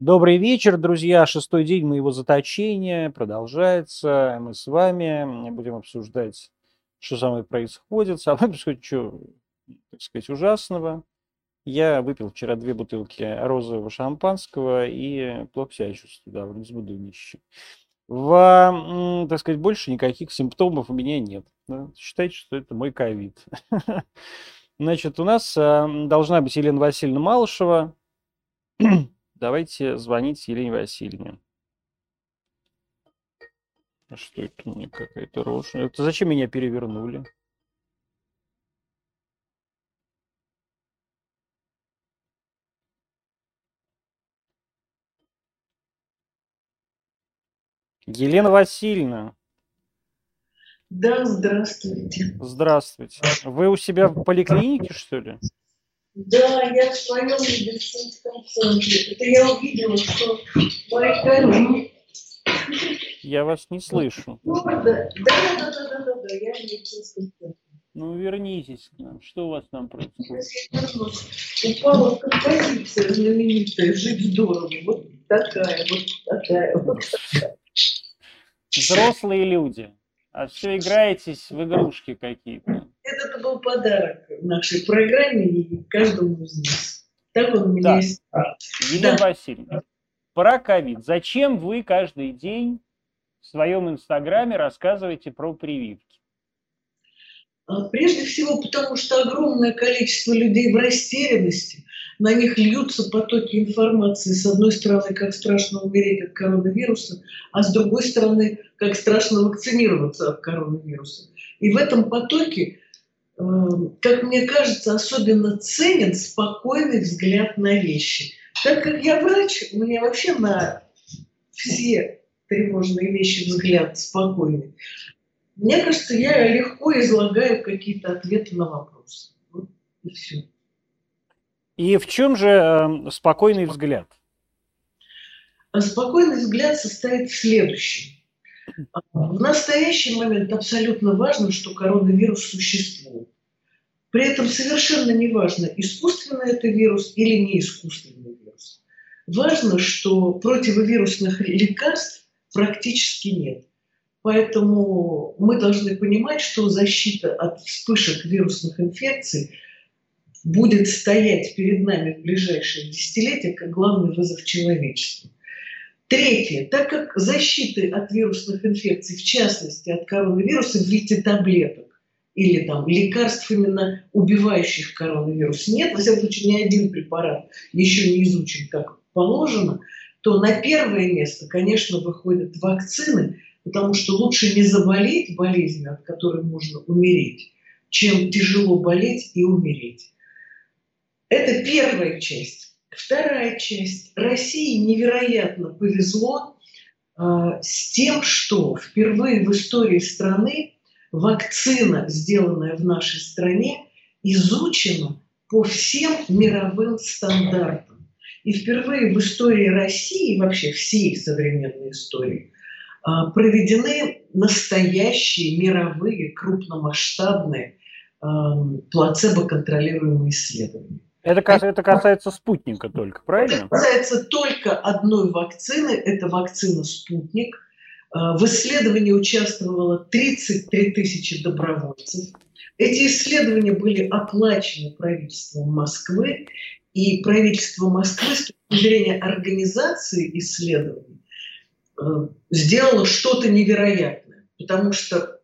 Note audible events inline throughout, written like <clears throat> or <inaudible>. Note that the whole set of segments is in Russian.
Добрый вечер, друзья. Шестой день моего заточения продолжается. Мы с вами будем обсуждать, что со мной происходит. Со мной <laughs> происходит что, так сказать, ужасного. Я выпил вчера две бутылки розового шампанского и плохо себя чувствую, да, не буду нищим. В, так сказать, больше никаких симптомов у меня нет. Считайте, что это мой ковид. <laughs> Значит, у нас а, должна быть Елена Васильевна Малышева. <clears throat> Давайте звонить Елене Васильевне. А что это у меня какая-то рожа? Это зачем меня перевернули? Елена Васильевна. Да, здравствуйте. Здравствуйте. Вы у себя в поликлинике, что ли? Да, я в своем медицинском центре. Это я увидела, что мои коллеги... Я вас не слышу. Ну, да, да, да, да, да, да, да, я в медицинском центре. Ну, вернитесь к нам. Что у вас там происходит? Упала композиция знаменитая «Жить здорово». Вот такая, вот такая, вот такая. Взрослые люди. А все играетесь в игрушки какие-то. Это был подарок нашей программе и каждому из нас. Так он у меня Да. есть. Елена Да. Васильевна, про ковид. Зачем вы каждый день в своем инстаграме рассказываете про прививки? А, Прежде всего, потому что огромное количество людей в растерянности, на них льются потоки информации. С одной стороны, как страшно умереть от коронавируса, а с другой стороны, как страшно вакцинироваться от коронавируса. И в этом потоке, как мне кажется, особенно ценен спокойный взгляд на вещи. Так как я врач, у меня вообще на все тревожные вещи взгляд спокойный. Мне кажется, я легко излагаю какие-то ответы на вопросы. Вот и все. И в чем же э, спокойный взгляд? Спокойный взгляд состоит в следующем. В настоящий момент абсолютно важно, что коронавирус существует. При этом совершенно не важно, искусственный это вирус или не искусственный вирус. Важно, что противовирусных лекарств практически нет. Поэтому мы должны понимать, что защита от вспышек вирусных инфекций будет стоять перед нами в ближайшие десятилетия как главный вызов человечеству. Третье. Так как защиты от вирусных инфекций, в частности от коронавируса в виде таблеток или там лекарств именно убивающих коронавирус нет, во всяком случае ни один препарат еще не изучен как положено, то на первое место, конечно, выходят вакцины, потому что лучше не заболеть болезнью, от которой можно умереть, чем тяжело болеть и умереть. Это первая часть. Вторая часть. России невероятно повезло э, с тем, что впервые в истории страны вакцина, сделанная в нашей стране, изучена по всем мировым стандартам. И впервые в истории России, вообще всей современной истории, э, проведены настоящие мировые крупномасштабные э, плацебо-контролируемые исследования. Это, это касается спутника только, правильно? касается только одной вакцины, это вакцина «Спутник». Э, В исследовании участвовало 33 тысячи добровольцев. Эти исследования были оплачены правительством Москвы, и правительство Москвы с точки зрения организации исследований э, сделало что-то невероятное, потому что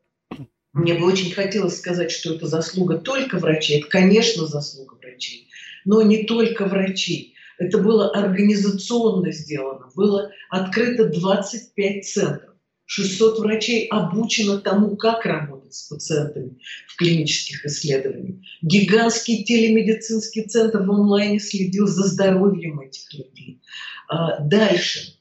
мне бы очень хотелось сказать, что это заслуга только врачей. Это, конечно, заслуга врачей, но не только врачей. Это было организационно сделано. Было открыто 25 центров. 600 врачей обучено тому, как работать с пациентами в клинических исследованиях. Гигантский телемедицинский центр в онлайне следил за здоровьем этих людей. А, Дальше.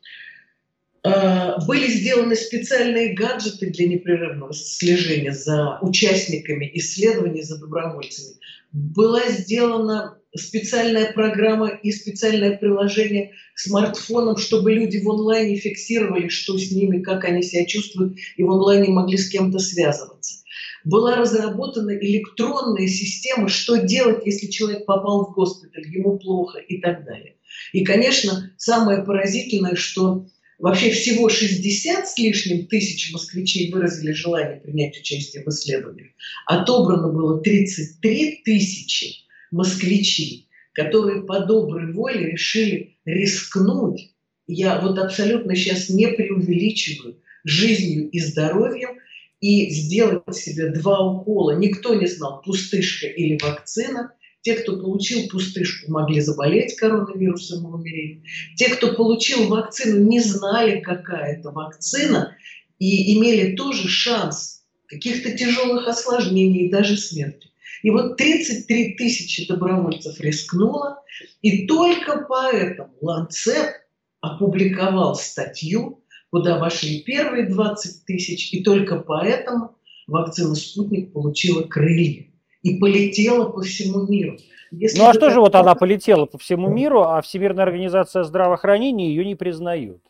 А, Были сделаны специальные гаджеты для непрерывного слежения за участниками исследований, за добровольцами. Была сделана специальная программа и специальное приложение к смартфонам, чтобы люди в онлайне фиксировали, что с ними, как они себя чувствуют, и в онлайне могли с кем-то связываться. Была разработана электронная система, что делать, если человек попал в госпиталь, ему плохо и так далее. И, конечно, самое поразительное, что вообще всего 60 с лишним тысяч москвичей выразили желание принять участие в исследованиях. Отобрано было 33 тысячи москвичей, которые по доброй воле решили рискнуть. Я вот абсолютно сейчас не преувеличиваю жизнью и здоровьем и сделать себе два укола. Никто не знал, пустышка или вакцина. Те, кто получил пустышку, могли заболеть коронавирусом и умереть. Те, кто получил вакцину, не знали, какая это вакцина, и имели тоже шанс каких-то тяжелых осложнений и даже смерти. И вот 33 тысячи добровольцев рискнуло, и только поэтому Ланцет опубликовал статью, куда вошли первые 20 тысяч, и только поэтому вакцина «Спутник» получила крылья и полетела по всему миру. Если ну а что же вот она полетела по всему миру, а Всемирная организация здравоохранения ее не признает?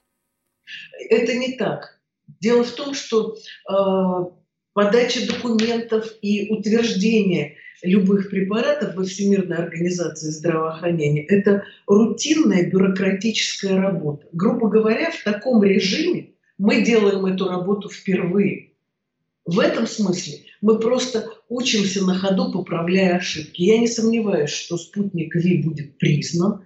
Это не так. Дело в том, что э, подача документов и утверждение любых препаратов во Всемирной организации здравоохранения – это рутинная бюрократическая работа. Грубо говоря, в таком режиме мы делаем эту работу впервые. В этом смысле мы просто учимся на ходу, поправляя ошибки. Я не сомневаюсь, что спутник Ви будет признан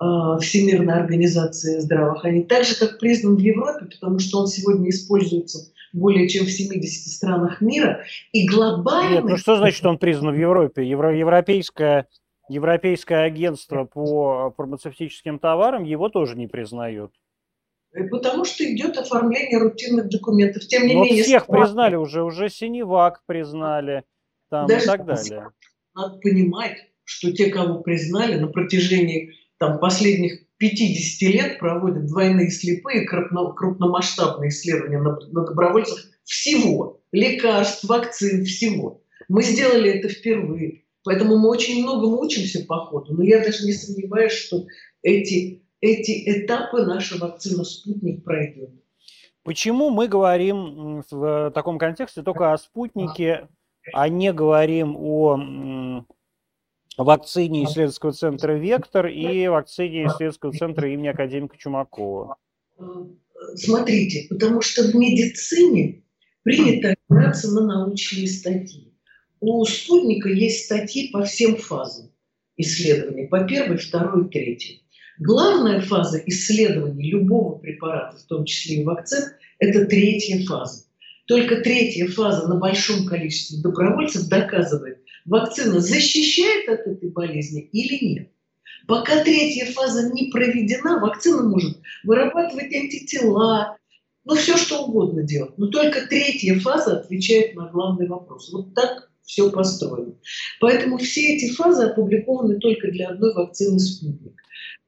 э, Всемирной организацией здравоохранения, так же, как признан в Европе, потому что он сегодня используется более чем в 70 странах мира, и глобально... Нет, ну что значит он признан в Европе? Евро, европейское, европейское агентство по фармацевтическим товарам его тоже не признает. Э, потому что идет оформление рутинных документов. Тем не Но менее, всех страны... признали уже, уже Синевак признали там, Даже и так далее. Надо понимать, что те, кого признали на протяжении там, последних 50 лет проводят двойные слепые крупно, крупномасштабные исследования на, на добровольцах всего. Лекарств, вакцин, всего. Мы сделали это впервые. Поэтому мы очень многому учимся по ходу. Но я даже не сомневаюсь, что эти, эти этапы наша вакцина «Спутник» пройдет. Почему мы говорим в таком контексте только о «Спутнике», а не говорим о вакцине исследовательского центра «Вектор» и вакцине исследовательского центра имени академика Чумакова? Смотрите, потому что в медицине принято опираться на научные статьи. У спутника есть статьи по всем фазам исследований, по первой, второй, третьей. Главная фаза исследований любого препарата, в том числе и вакцин, это третья фаза. Только третья фаза на большом количестве добровольцев доказывает, вакцина защищает от этой болезни или нет. Пока третья фаза не проведена, вакцина может вырабатывать антитела, ну все что угодно делать. Но только третья фаза отвечает на главный вопрос. Вот так все построено. Поэтому все эти фазы опубликованы только для одной вакцины «Спутник».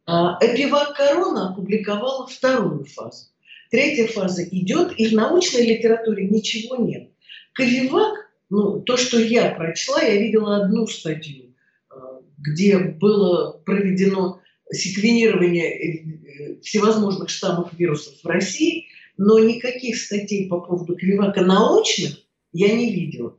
А Эпивак Корона опубликовала вторую фазу. Третья фаза идет, и в научной литературе ничего нет. Ковивак ну, то, что я прочла, я видела одну статью, э, где было проведено секвенирование э, всевозможных штаммов вирусов в России, но никаких статей по поводу кривака научных я не видела.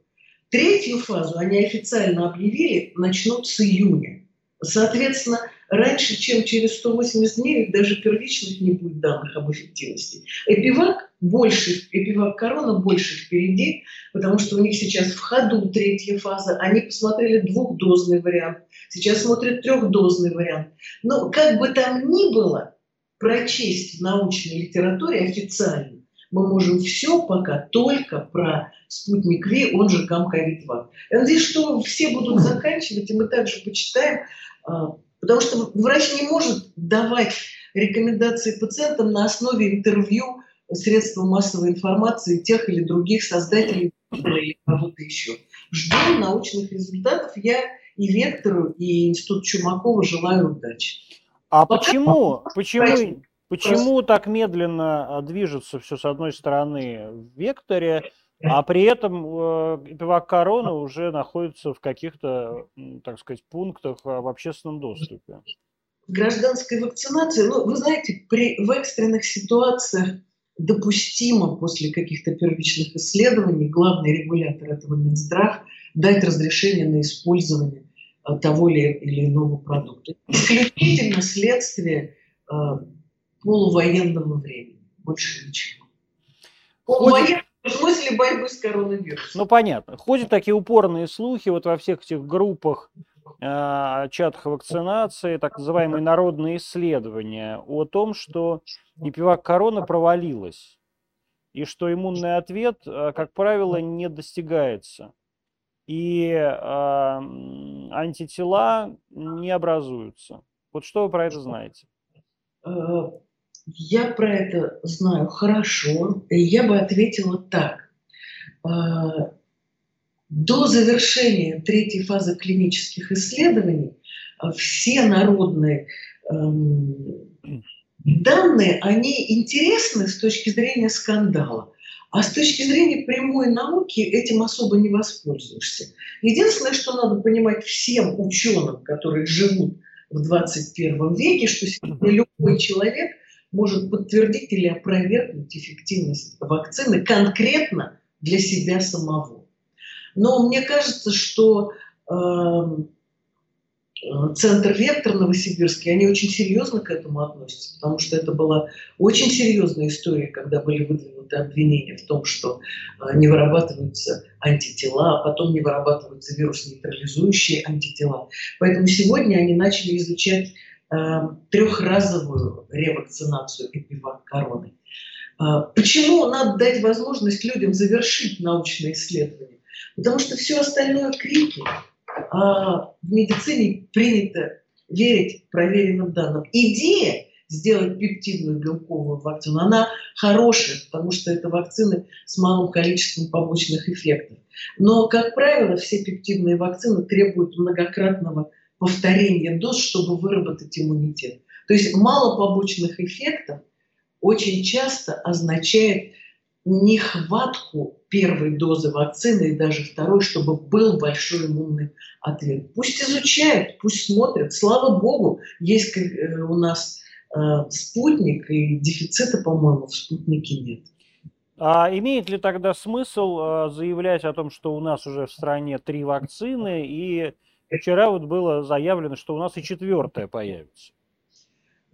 Третью фазу они официально объявили, начнут с июня. Соответственно, раньше, чем через 180 дней, даже первичных не будет данных об эффективности. Эпивак больше, эпивак корона больше впереди, потому что у них сейчас в ходу третья фаза. Они посмотрели двухдозный вариант, сейчас смотрят трехдозный вариант. Но как бы там ни было, прочесть в научной литературе официально мы можем все пока только про спутник Ви, он же Камковид-2. Я надеюсь, что все будут заканчивать, и мы также почитаем, а, потому что врач не может давать рекомендации пациентам на основе интервью средства массовой информации тех или других создателей или кого-то еще. Ждем научных результатов. Я и Вектору, и Институт Чумакова желаю удачи. А Пока почему, почему, почему так медленно а, движется все с одной стороны в Векторе, а при этом э, пивак корона уже находится в каких-то, так сказать, пунктах а, в общественном доступе? Гражданской вакцинации, ну, вы знаете, при, в экстренных ситуациях допустимо после каких-то первичных исследований главный регулятор этого Минздрав дать разрешение на использование э, того или иного продукта. Исключительно следствие э, полувоенного времени, больше ничего. Полувоенного <laughs> в смысле борьбы с коронавирусом. Ну, понятно. Ходят такие упорные слухи вот во всех этих группах, э, чатах вакцинации, так называемые народные исследования, о том, что непивак корона провалилась, и что иммунный ответ, э, как правило, не достигается, и э, антитела не образуются. Вот что вы про это знаете? Я про это знаю хорошо, и я бы ответила так. А, до завершения третьей фазы клинических исследований а, все народные эм, данные, они интересны с точки зрения скандала. А с точки зрения прямой науки этим особо не воспользуешься. Единственное, что надо понимать всем ученым, которые живут в 21 веке, что сегодня любой человек может подтвердить или опровергнуть эффективность вакцины конкретно для себя самого. Но мне кажется, что эм, э, Центр «Вектор» Новосибирский, они очень серьезно к этому относятся, потому что это была очень серьезная история, когда были выдвинуты обвинения в том, что э, не вырабатываются антитела, а потом не вырабатываются вирус-нейтрализующие антитела. Поэтому сегодня они начали изучать трехразовую ревакцинацию эпивак короны. А, почему надо дать возможность людям завершить научное исследование? Потому что все остальное крики. А в медицине принято верить проверенным данным. Идея сделать пептидную белковую вакцину, она хорошая, потому что это вакцины с малым количеством побочных эффектов. Но, как правило, все пептидные вакцины требуют многократного повторение доз, чтобы выработать иммунитет. То есть мало побочных эффектов очень часто означает нехватку первой дозы вакцины и даже второй, чтобы был большой иммунный ответ. Пусть изучают, пусть смотрят. Слава богу, есть э, у нас э, спутник, и дефицита, по-моему, в спутнике нет. А имеет ли тогда смысл э, заявлять о том, что у нас уже в стране три вакцины и Вчера вот было заявлено, что у нас и четвертая появится.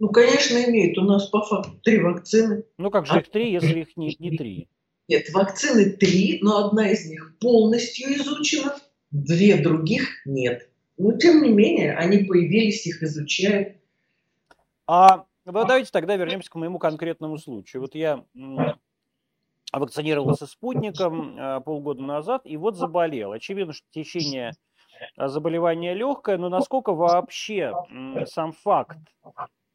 Ну, конечно, имеет. У нас по факту три вакцины. Ну, как же а их три, если их не, не три? Нет, вакцины три, но одна из них полностью изучена, две других нет. Но, тем не менее, они появились, их изучают. А давайте тогда вернемся к моему конкретному случаю. Вот я вакцинировался спутником э, полгода назад и вот заболел. Очевидно, что в течение а, заболевание легкое, но насколько вообще сам факт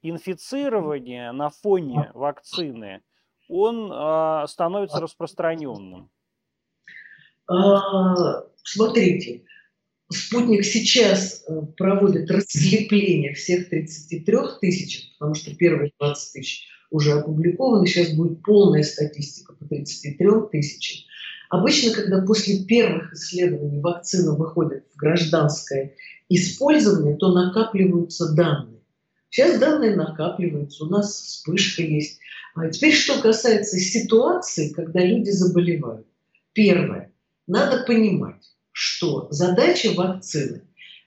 инфицирования на фоне вакцины, он а, становится распространенным? А, смотрите, спутник сейчас э, проводит расслепление всех 33 тысяч, потому что первые 20 тысяч уже опубликованы, сейчас будет полная статистика по 33 тысячам. Обычно, когда после первых исследований вакцина выходит в гражданское использование, то накапливаются данные. Сейчас данные накапливаются, у нас вспышка есть. А теперь, что касается ситуации, когда люди заболевают. Первое. Надо понимать, что задача вакцины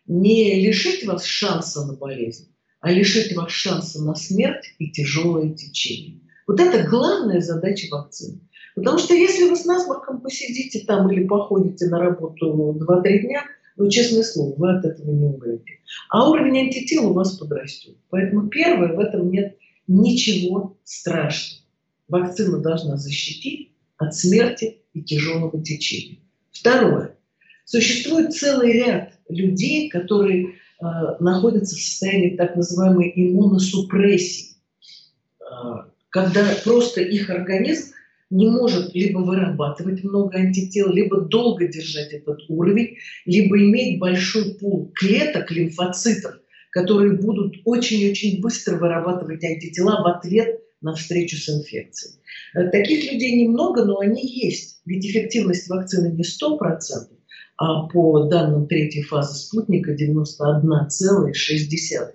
не лишить вас шанса на болезнь, а лишить вас шанса на смерть и тяжелое течение. Вот это главная задача вакцины. Потому что если вы с насморком посидите там или походите на работу 2-3 дня, ну, честное слово, вы от этого не умрете. А уровень антител у вас подрастет. Поэтому первое, в этом нет ничего страшного. Вакцина должна защитить от смерти и тяжелого течения. Второе. Существует целый ряд людей, которые э, находятся в состоянии так называемой иммуносупрессии, э, когда просто их организм не может либо вырабатывать много антител, либо долго держать этот уровень, либо иметь большой пул клеток, лимфоцитов, которые будут очень-очень быстро вырабатывать антитела в ответ на встречу с инфекцией. Э, таких людей немного, но они есть. Ведь эффективность вакцины не 100%, а по данным третьей фазы спутника 91,6.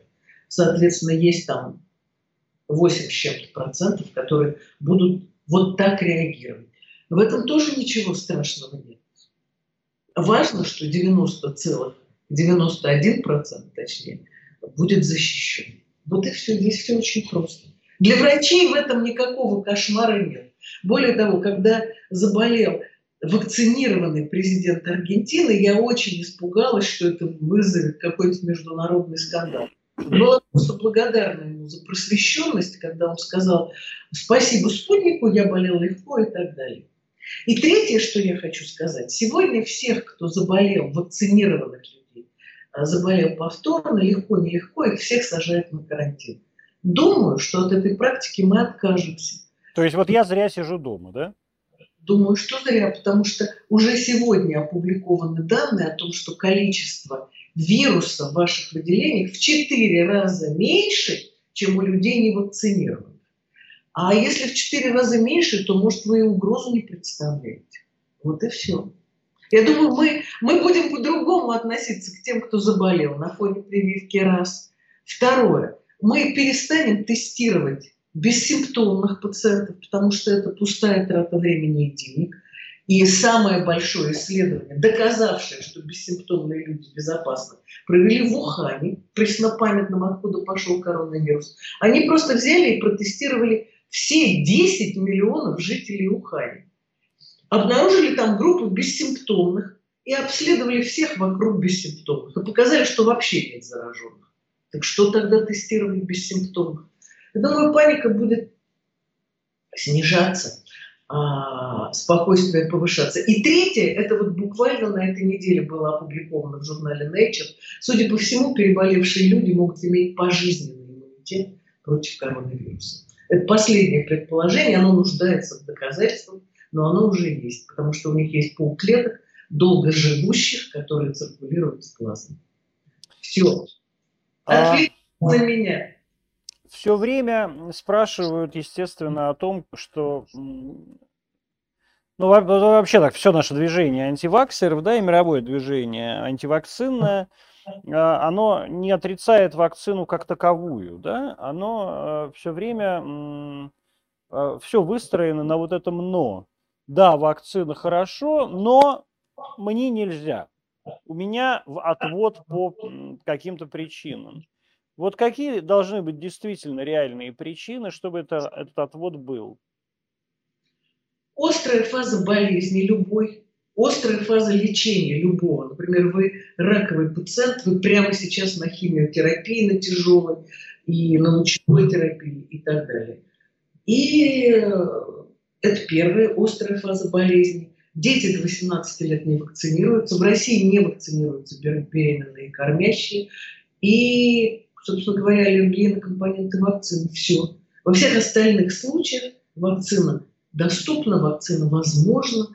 Соответственно, есть там 8 с чем-то процентов, которые будут вот так реагировать. В этом тоже ничего страшного нет. Важно, что 90,9% 91% точнее, будет защищен. Вот и все, здесь все очень просто. Для врачей в этом никакого кошмара нет. Более того, когда заболел вакцинированный президент Аргентины, я очень испугалась, что это вызовет какой-то международный скандал. Была просто благодарна ему за просвещенность, когда он сказал спасибо спутнику, я болел легко и так далее. И третье, что я хочу сказать. Сегодня всех, кто заболел, вакцинированных людей, а, заболел повторно, легко, нелегко, их всех сажают на карантин. Думаю, что от этой практики мы откажемся. То есть вот я зря сижу дома, да? Думаю, что зря, потому что уже сегодня опубликованы данные о том, что количество вируса в ваших выделениях в 4 раза меньше, чем у людей не. А если в 4 раза меньше, то, может, вы и угрозу не представляете. Вот и все. Я думаю, мы, мы будем по-другому относиться к тем, кто заболел на фоне прививки раз. Второе. Мы перестанем тестировать бессимптомных пациентов, потому что это пустая трата времени и денег. И самое большое исследование, доказавшее, что бессимптомные люди безопасны, провели в Ухане, преснопамятном, откуда пошел коронавирус. Они просто взяли и протестировали все 10 миллионов жителей Ухани. Обнаружили там группу бессимптомных и обследовали всех вокруг бессимптомных. И показали, что вообще нет зараженных. Так что тогда тестировать бессимптомных? Я думаю, паника будет снижаться, а, спокойствие повышаться. И третье, это вот буквально на этой неделе было опубликовано в журнале Nature. Судя по всему, переболевшие люди могут иметь пожизненный иммунитет против коронавируса. Это последнее предположение, оно нуждается в доказательствах, но оно уже есть, потому что у них есть полклеток долго живущих, которые циркулируют с глазом. Все. Ответь а... на меня все время спрашивают, естественно, о том, что ну, вообще так, все наше движение антиваксеров, да, и мировое движение антивакцинное, а, оно не отрицает вакцину как таковую, да, оно а, все время, а, все выстроено на вот этом «но». Да, вакцина хорошо, но мне нельзя. У меня отвод по каким-то причинам. Вот какие должны быть действительно реальные причины, чтобы это, этот отвод был? Острая фаза болезни любой, острая фаза лечения любого. Например, вы раковый пациент, вы прямо сейчас на химиотерапии, на тяжелой, и на лучевой терапии и так далее. И это первая острая фаза болезни. Дети до 18 лет не вакцинируются. В России не вакцинируются беременные и кормящие. И собственно говоря, аллергии на компоненты вакцины. Все. Во всех остальных случаях вакцина доступна, вакцина возможна.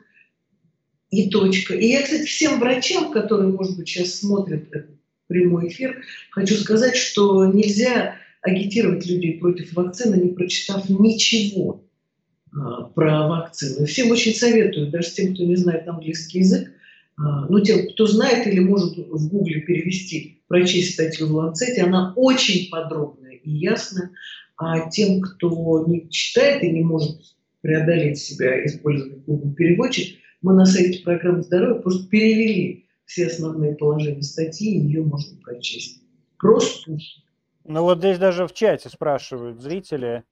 И точка. И я, кстати, всем врачам, которые, может быть, сейчас смотрят этот прямой эфир, хочу сказать, что нельзя агитировать людей против вакцины, не прочитав ничего а, про вакцину. Всем очень советую, даже тем, кто не знает английский язык, ну, тем, кто знает или может в Гугле перевести, прочесть статью в Ланцете, она очень подробная и ясная. А тем, кто не читает и не может преодолеть себя, использовать Google переводчик, мы на сайте программы здоровья просто перевели все основные положения статьи, и ее можно прочесть. Просто. Ну вот здесь даже в чате спрашивают зрители,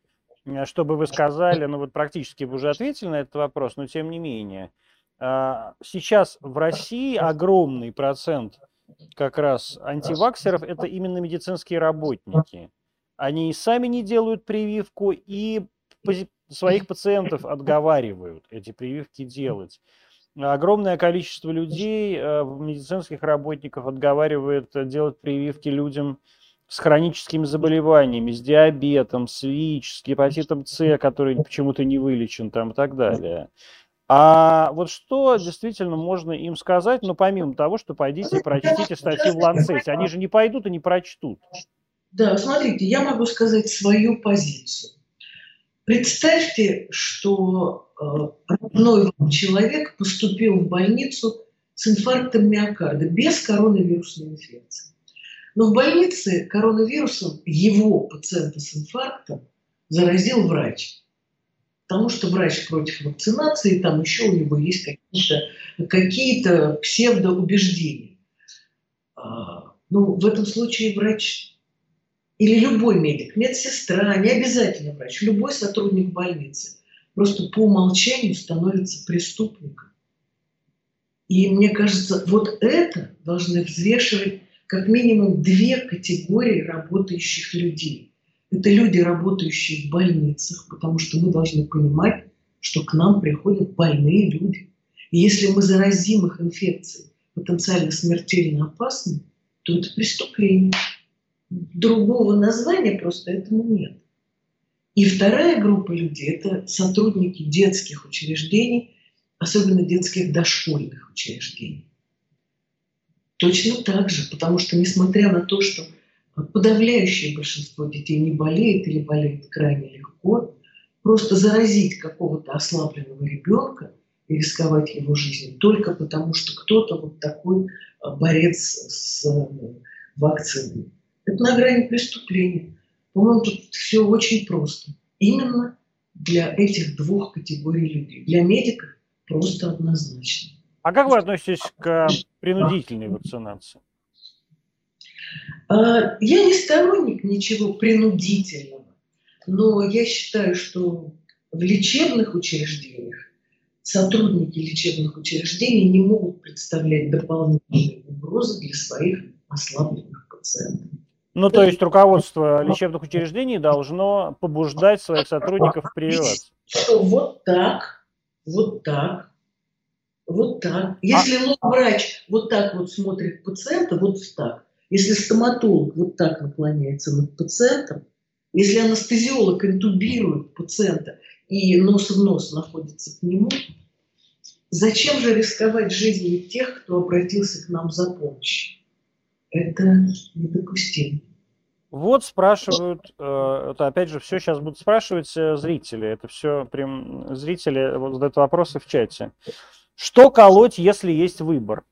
э, чтобы вы сказали, ну вот практически вы уже ответили на этот вопрос, но тем не менее – а, сейчас в России огромный процент как раз антиваксеров – это именно медицинские работники. Они и сами не делают прививку, и своих пациентов отговаривают эти прививки делать. Огромное количество людей, э, медицинских работников, отговаривает делать прививки людям с хроническими заболеваниями, с диабетом, с ВИЧ, с гепатитом С, который почему-то не вылечен там и так далее. А вот что действительно можно им сказать, ну, помимо того, что пойдите и прочтите статьи в Ланцете, они же не пойдут и не прочтут. Да, смотрите, я могу сказать свою позицию. Представьте, что э, родной человек поступил в больницу с инфарктом миокарда, без коронавирусной инфекции. Но в больнице коронавирусом его пациента с инфарктом заразил врач потому что врач против вакцинации, там еще у него есть какие-то какие псевдоубеждения. А, ну, в этом случае врач или любой медик, медсестра, не обязательно врач, любой сотрудник больницы просто по умолчанию становится преступником. И мне кажется, вот это должны взвешивать как минимум две категории работающих людей. Это люди, работающие в больницах, потому что мы должны понимать, что к нам приходят больные люди. И если мы заразим их инфекцией, потенциально смертельно опасной, то это преступление. Другого названия просто этому нет. И вторая группа людей – это сотрудники детских учреждений, особенно детских дошкольных учреждений. Точно так же, потому что несмотря на то, что подавляющее большинство детей не болеет или болеет крайне легко, просто заразить какого-то ослабленного ребенка и рисковать его жизнью только потому, что кто-то вот такой а, борец с э, вакциной. Это на грани преступления. По-моему, тут все очень просто. Именно для этих двух категорий людей. Для медиков просто однозначно. А как вы относитесь к принудительной вакцинации? А, я не сторонник ничего принудительного, но я считаю, что в лечебных учреждениях сотрудники лечебных учреждений не могут представлять дополнительные угрозы для своих ослабленных пациентов. Ну, то есть руководство лечебных учреждений должно побуждать своих сотрудников прививаться. Что вот так, вот так, вот так. Если а... врач вот так вот смотрит пациента, вот так. Если стоматолог вот так наклоняется над пациентом, если анестезиолог интубирует пациента и нос в нос находится к нему, зачем же рисковать жизнью тех, кто обратился к нам за помощью? Это недопустимо. Вот спрашивают, это опять же все сейчас будут спрашивать э, зрители, это все прям зрители вот задают вопросы в чате. Что колоть, если есть выбор?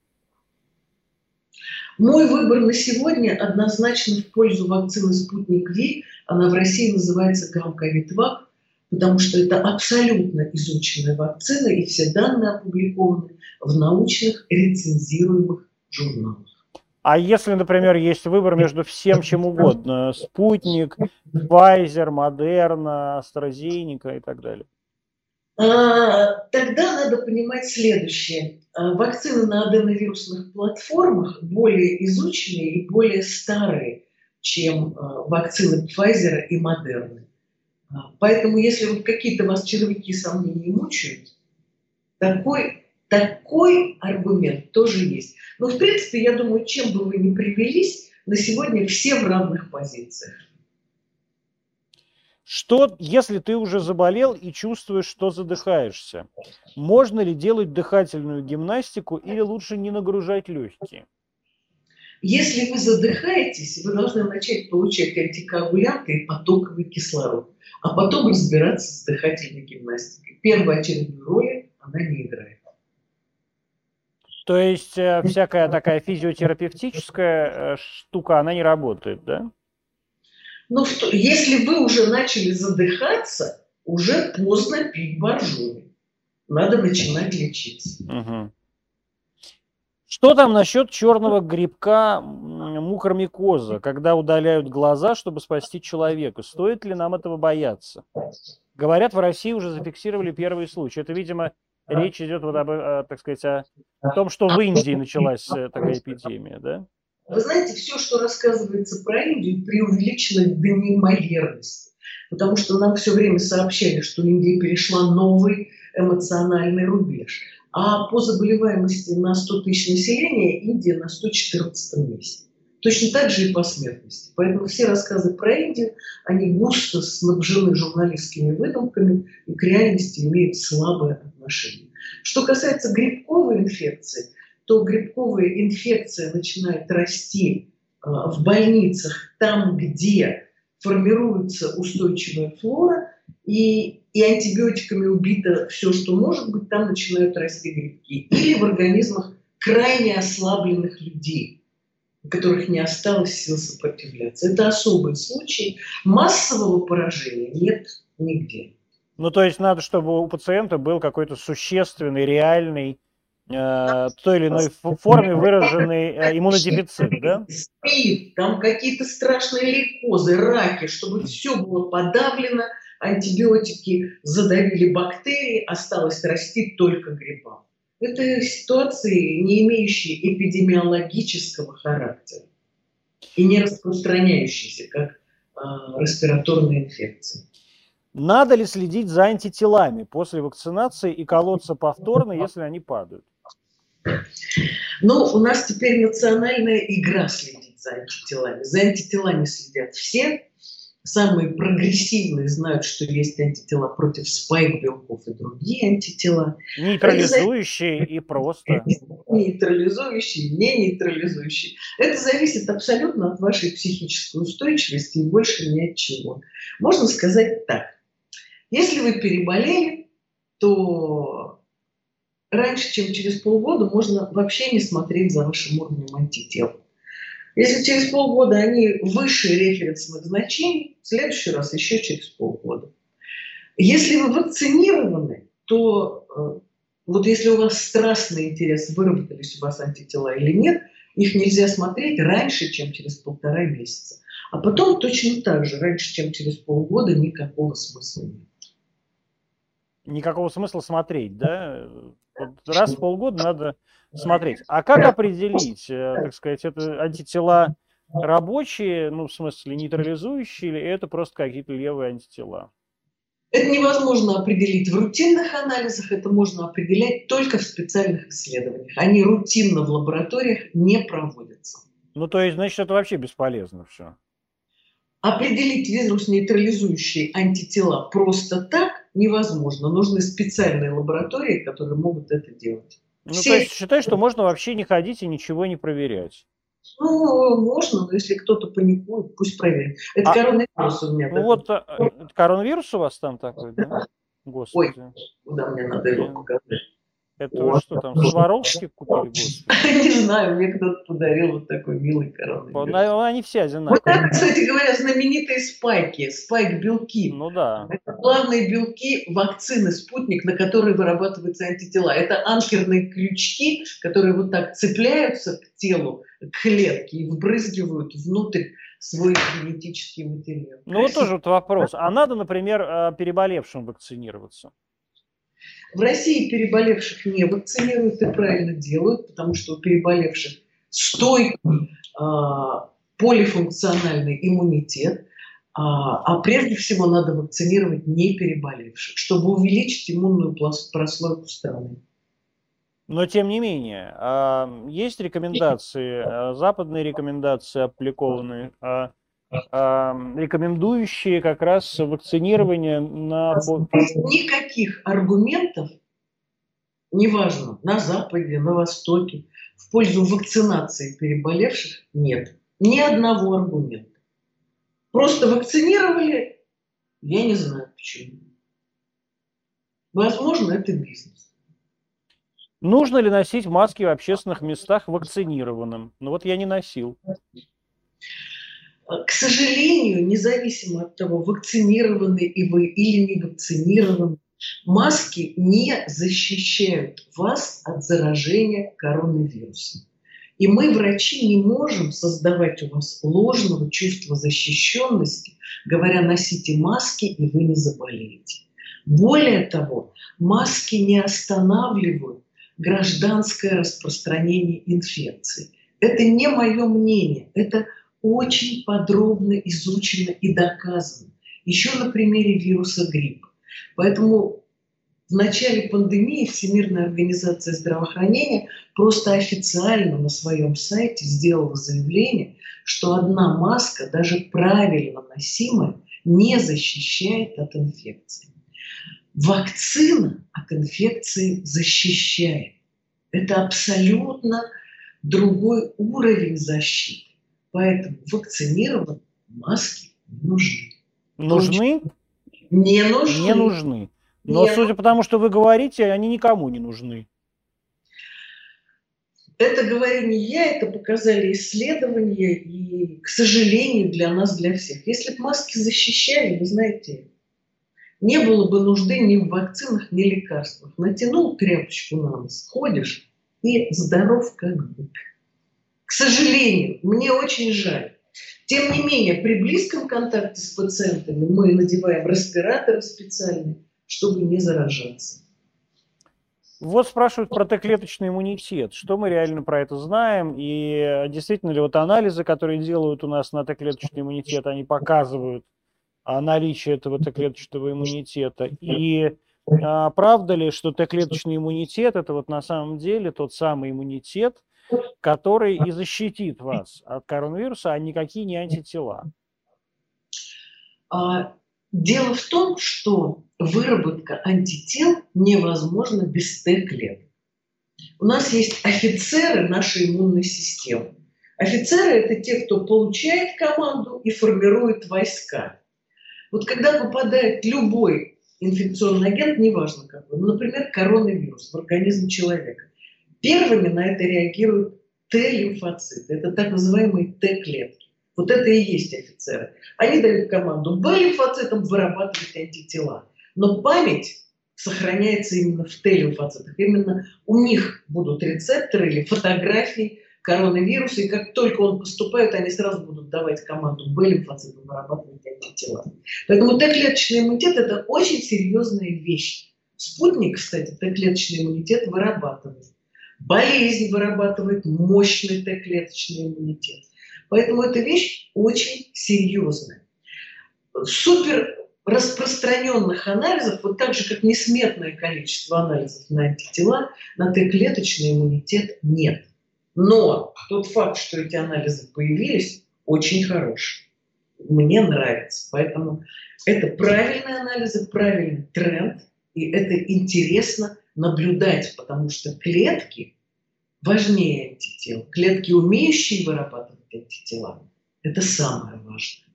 Мой выбор на сегодня однозначно в пользу вакцины «Спутник Ви». Она в России называется «Гамковитвак», потому что это абсолютно изученная вакцина, и все данные опубликованы в научных рецензируемых журналах. А если, например, есть выбор между всем чем угодно, спутник, Pfizer, Moderna, AstraZeneca и так далее? А, тогда надо понимать следующее. А, вакцины на аденовирусных платформах более изученные и более старые, чем а, вакцины Pfizer и Moderna. Поэтому, если вот какие-то вас червяки сомнений мучают, такой, такой аргумент тоже есть. Но, в принципе, я думаю, чем бы вы ни привелись, на сегодня все в равных позициях. Что, если ты уже заболел и чувствуешь, что задыхаешься? Можно ли делать дыхательную гимнастику или лучше не нагружать легкие? Если вы задыхаетесь, вы должны начать получать антикоагулянты и потоковый кислород а потом разбираться с дыхательной гимнастикой. Первоочередную роль она не играет. То есть э, всякая такая физиотерапевтическая э, штука, она не работает, да? Ну, что, если вы уже начали задыхаться, уже поздно пить боржоми. Надо начинать лечиться. Угу. Что там насчет черного грибка мукормикоза, когда удаляют глаза, чтобы спасти человека? Стоит ли нам этого бояться? Говорят, в России уже зафиксировали первые случаи. Это, видимо, речь идет вот об, э, так сказать, о том, что в Индии началась э, такая эпидемия, да? Вы знаете, все, что рассказывается про Индию, преувеличено до неимоверности. Потому что нам все время сообщали, что Индия перешла новый эмоциональный рубеж а по заболеваемости на 100 тысяч населения Индия на 114 месте. Точно так же и по смертности. Поэтому все рассказы про Индию, они густо снабжены журналистскими выдумками и к реальности имеют слабое отношение. Что касается грибковой инфекции, то грибковая инфекция начинает расти а, в больницах там, где формируется устойчивая флора, и, и антибиотиками убито все, что может быть, там начинают расти грибки. Или в организмах крайне ослабленных людей, у которых не осталось сил сопротивляться. Это особый случай. Массового поражения нет нигде. Ну, то есть надо, чтобы у пациента был какой-то существенный, реальный той или иной форме выраженный э, иммунодефицит, да? Спит, там какие-то страшные лейкозы, раки, чтобы все было подавлено, антибиотики задавили бактерии, осталось расти только грибам. Это ситуации, не имеющие эпидемиологического характера и не распространяющиеся, как э, респираторные инфекции. Надо ли следить за антителами после вакцинации и колоться повторно, если они падают? Ну, у нас теперь национальная игра следить за антителами. За антителами следят все, самые прогрессивные знают, что есть антитела против спайк-белков и другие антитела. Нейтрализующие и просто. <laughs> Нейтрализующие, не нейтрализующие. Это зависит абсолютно от вашей психической устойчивости и больше ни от чего. Можно сказать так. Если вы переболели, то раньше, чем через полгода, можно вообще не смотреть за вашим уровнем антител. Если через полгода они выше референсных значений, в следующий раз еще через полгода. Если вы вакцинированы, то э, вот если у вас страстный интерес, выработались у вас антитела или нет, их нельзя смотреть раньше, чем через полтора месяца. А потом точно так же, раньше, чем через полгода, никакого смысла нет. Никакого смысла смотреть, да? раз в полгода надо смотреть. А как определить, э, так сказать, это антитела рабочие, ну, в смысле, нейтрализующие, или это просто какие-то левые антитела? Это невозможно определить в рутинных анализах, это можно определять только в специальных исследованиях. Они рутинно в лабораториях не проводятся. Ну, то есть, значит, это вообще бесполезно все. Определить вирус нейтрализующие антитела просто так невозможно. Нужны специальные лаборатории, которые могут это делать. Ну, Все... то есть считаешь, что можно вообще не ходить и ничего не проверять? Ну, можно, но если кто-то паникует, пусть проверит. Это а, коронавирус у меня. Ну вот, а, коронавирус у вас там такой, да? Господи. Ой, куда мне надо его показать? Это вот. что там, Сваровски купили, господи? <laughs> Не знаю, мне кто-то подарил вот такой милый коронавирус. Они все одинаковые. Вот так, кстати говоря, знаменитые спайки, спайк-белки. Ну да. Это главные белки вакцины «Спутник», на которые вырабатываются антитела. Это анкерные крючки, которые вот так цепляются к телу, к клетке и вбрызгивают внутрь свой генетический материал. Ну вот тоже вот вопрос. А надо, например, э, переболевшим вакцинироваться? В России переболевших не вакцинируют и правильно делают, потому что у переболевших стойкий э, полифункциональный иммунитет, а, а прежде всего надо вакцинировать не переболевших, чтобы увеличить иммунную прослойку страны. Но тем не менее, а, есть рекомендации, а, западные рекомендации опубликованные, рекомендующие как раз вакцинирование на... Никаких аргументов, неважно, на Западе, на Востоке, в пользу вакцинации переболевших нет. Ни одного аргумента. Просто вакцинировали, я не знаю почему. Возможно, это бизнес. Нужно ли носить маски в общественных местах вакцинированным? Ну вот я не носил. К сожалению, независимо от того, вакцинированы и вы или не вакцинированы, маски не защищают вас от заражения коронавирусом. И мы, врачи, не можем создавать у вас ложного чувства защищенности, говоря, носите маски, и вы не заболеете. Более того, маски не останавливают гражданское распространение инфекции. Это не мое мнение, это очень подробно изучено и доказано. Еще на примере вируса гриппа. Поэтому в начале пандемии Всемирная организация здравоохранения просто официально на своем сайте сделала заявление, что одна маска, даже правильно носимая, не защищает от инфекции. Вакцина от инфекции защищает. Это абсолютно другой уровень защиты. Поэтому вакцинировать маски не нужны. Нужны? Не нужны. Не нужны. Но не... судя по тому, что вы говорите, они никому не нужны. Это говорю не я, это показали исследования, и, к сожалению, для нас, для всех. Если бы маски защищали, вы знаете, не было бы нужды ни в вакцинах, ни лекарствах. Натянул тряпочку на нос, ходишь, и здоров как бык. К сожалению, мне очень жаль. Тем не менее, при близком контакте с пациентами мы надеваем респираторы специальные, чтобы не заражаться. Вот спрашивают про Т-клеточный иммунитет. Что мы реально про это знаем? И действительно ли вот анализы, которые делают у нас на Т-клеточный иммунитет, они показывают наличие этого Т-клеточного иммунитета? И а, правда ли, что Т-клеточный иммунитет – это вот на самом деле тот самый иммунитет, который и защитит вас от коронавируса, а никакие не антитела? А, дело в том, что выработка антител невозможна без Т-клеток. У нас есть офицеры нашей иммунной системы. Офицеры – это те, кто получает команду и формирует войска. Вот когда попадает любой инфекционный агент, неважно какой, ну, например, коронавирус в организм человека, первыми на это реагируют Т-лимфоциты. Это так называемые Т-клетки. Вот это и есть офицеры. Они дают команду Б-лимфоцитам вырабатывать антитела. Но память сохраняется именно в Т-лимфоцитах. Именно у них будут рецепторы или фотографии коронавируса, и как только он поступает, они сразу будут давать команду Б-лимфоцитам вырабатывать антитела. Поэтому Т-клеточный иммунитет – это очень серьезная вещь. Спутник, кстати, Т-клеточный иммунитет вырабатывает. Болезнь вырабатывает мощный Т-клеточный иммунитет. Поэтому эта вещь очень серьезная. Супер распространенных анализов, вот так же, как несметное количество анализов на антитела, на Т-клеточный иммунитет нет. Но тот факт, что эти анализы появились, очень хороший. Мне нравится. Поэтому это правильные анализы, правильный тренд, и это интересно наблюдать, потому что клетки важнее антител. Клетки, умеющие вырабатывать антитела, это самое важное.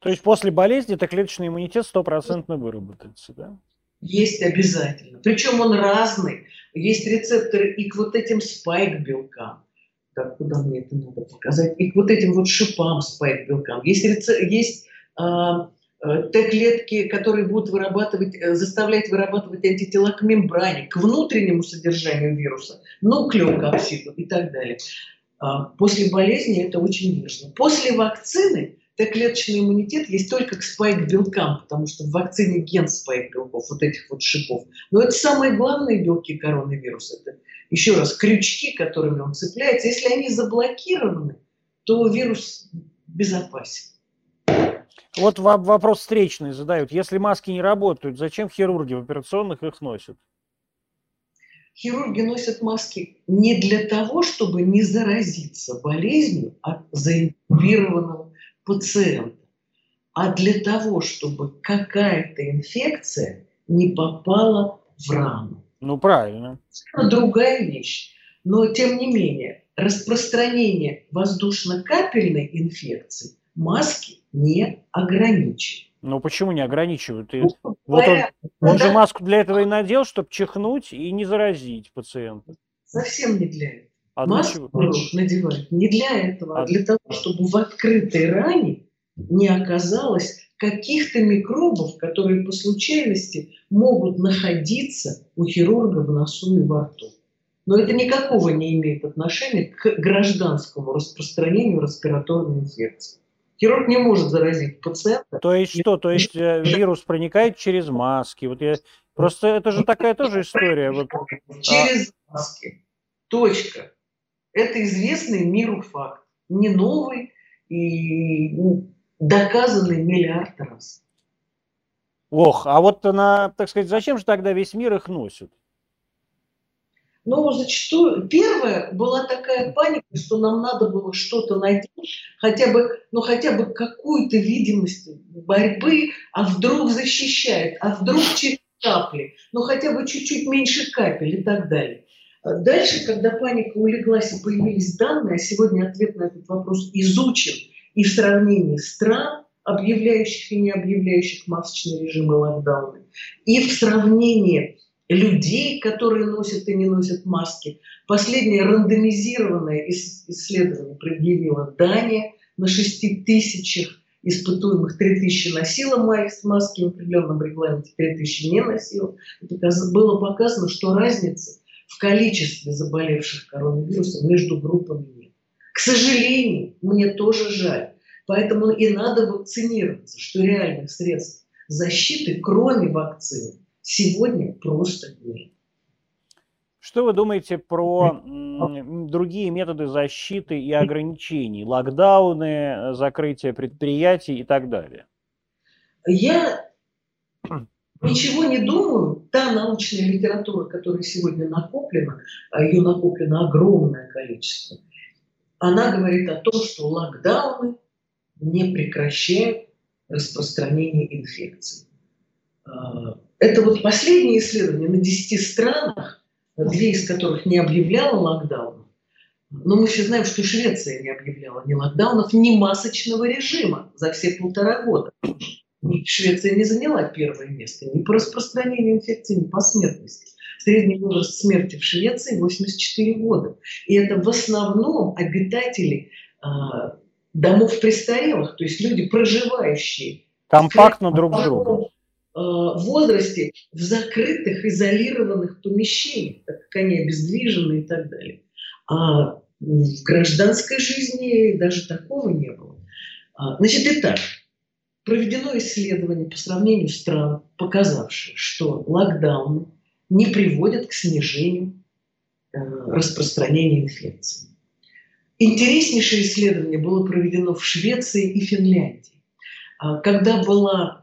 То есть после болезни это клеточный иммунитет стопроцентно выработается, да? Есть обязательно. Причем он разный. Есть рецепторы и к вот этим спайк-белкам. Так, куда мне это надо показать? И к вот этим вот шипам спайк-белкам. Есть, рецеп... есть а, э, Т-клетки, которые будут вырабатывать, э, заставлять вырабатывать антитела к мембране, к внутреннему содержанию вируса, нуклеокапсиду и так далее. А, после болезни это очень важно. После вакцины Т-клеточный иммунитет есть только к спайк-белкам, потому что в вакцине ген спайк-белков, вот этих вот шипов. Но это самые главные белки коронавируса. Это, еще раз, крючки, которыми он цепляется. Если они заблокированы, то вирус безопасен. Вот вопрос встречный задают. Если маски не работают, зачем хирурги в операционных их носят? Хирурги носят маски не для того, чтобы не заразиться болезнью от заинфицированного пациента, а для того, чтобы какая-то инфекция не попала в рану. Ну, правильно. Это другая вещь. Но, тем не менее, распространение воздушно-капельной инфекции маски не ограничивает. Ну почему не ограничивают? И, ну, вот он, он же маску для этого и надел, чтобы чихнуть и не заразить пациента. Совсем не для этого. А Маску надевают не для этого, а, а для того, чтобы в открытой ране не оказалось каких-то микробов, которые по случайности могут находиться у хирурга в носу и во рту. Но это никакого не имеет отношения к гражданскому распространению респираторной инфекции. Хирург не может заразить пациента. То есть что? То есть э, вирус проникает через маски? Вот я... Просто это же такая тоже история. Вот. Через маски. Точка. Это известный миру факт, не новый и доказанный миллиард раз. Ох, а вот на, так сказать, зачем же тогда весь мир их носит? Ну, зачастую, первая была такая паника, что нам надо было что-то найти, хотя бы, ну, хотя бы какую-то видимость борьбы, а вдруг защищает, а вдруг через капли, ну, хотя бы чуть-чуть меньше капель и так далее. Дальше, когда паника улеглась и появились данные, а сегодня ответ на этот вопрос изучен и в сравнении стран, объявляющих и не объявляющих масочный режим и локдауны, и в сравнении людей, которые носят и не носят маски. Последнее рандомизированное исследование предъявила Дания на 6 тысячах испытуемых 3000 носила маски в определенном регламенте, 3000 не носила. Это было показано, что разницы в количестве заболевших коронавирусом между группами нет. К сожалению, мне тоже жаль. Поэтому и надо вакцинироваться, что реальных средств защиты, кроме вакцины, сегодня просто нет. Что вы думаете про другие методы защиты и ограничений? Локдауны, закрытие предприятий и так далее? Я ничего не думаю. Та научная литература, которая сегодня накоплена, а ее накоплено огромное количество, она говорит о том, что локдауны не прекращает распространение инфекции. Это вот последнее исследование на 10 странах, две из которых не объявляла локдаун. Но мы все знаем, что Швеция не объявляла ни локдаунов, ни масочного режима за все полтора года. Швеция не заняла первое место ни по распространению инфекции, ни по смертности. Средний возраст смерти в Швеции 84 года. И это в основном обитатели а, домов престарелых, то есть люди, проживающие компактно друг с другом э, возрасте в закрытых, изолированных помещениях, так как они обездвижены и так далее. А в гражданской жизни даже такого не было. А, значит, итак, проведено исследование по сравнению стран, показавшее, что локдауны не приводят к снижению э, распространения инфекции. Интереснейшее исследование было проведено в Швеции и Финляндии. А, когда была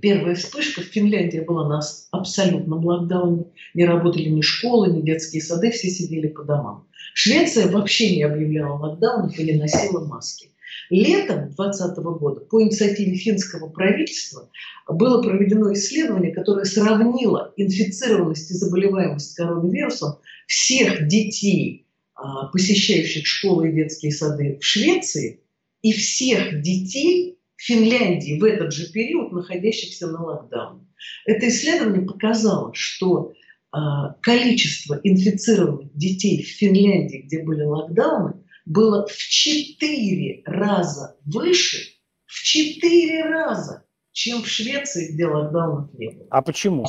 первая вспышка, в Финляндии была на абсолютном локдауне. Не работали ни школы, ни детские сады, все сидели по домам. Швеция вообще не объявляла локдаун и не носила маски. Летом 2020 года по инициативе финского правительства было проведено исследование, которое сравнило инфицированность и заболеваемость коронавирусом всех детей а, посещающих школы и детские сады в Швеции и всех детей Финляндии в этот же период, находящихся на локдауне. Это исследование показало, что а, количество инфицированных детей в Финляндии, где были локдауны, было в четыре раза выше, в четыре раза, чем в Швеции, где локдаунов не было. А почему?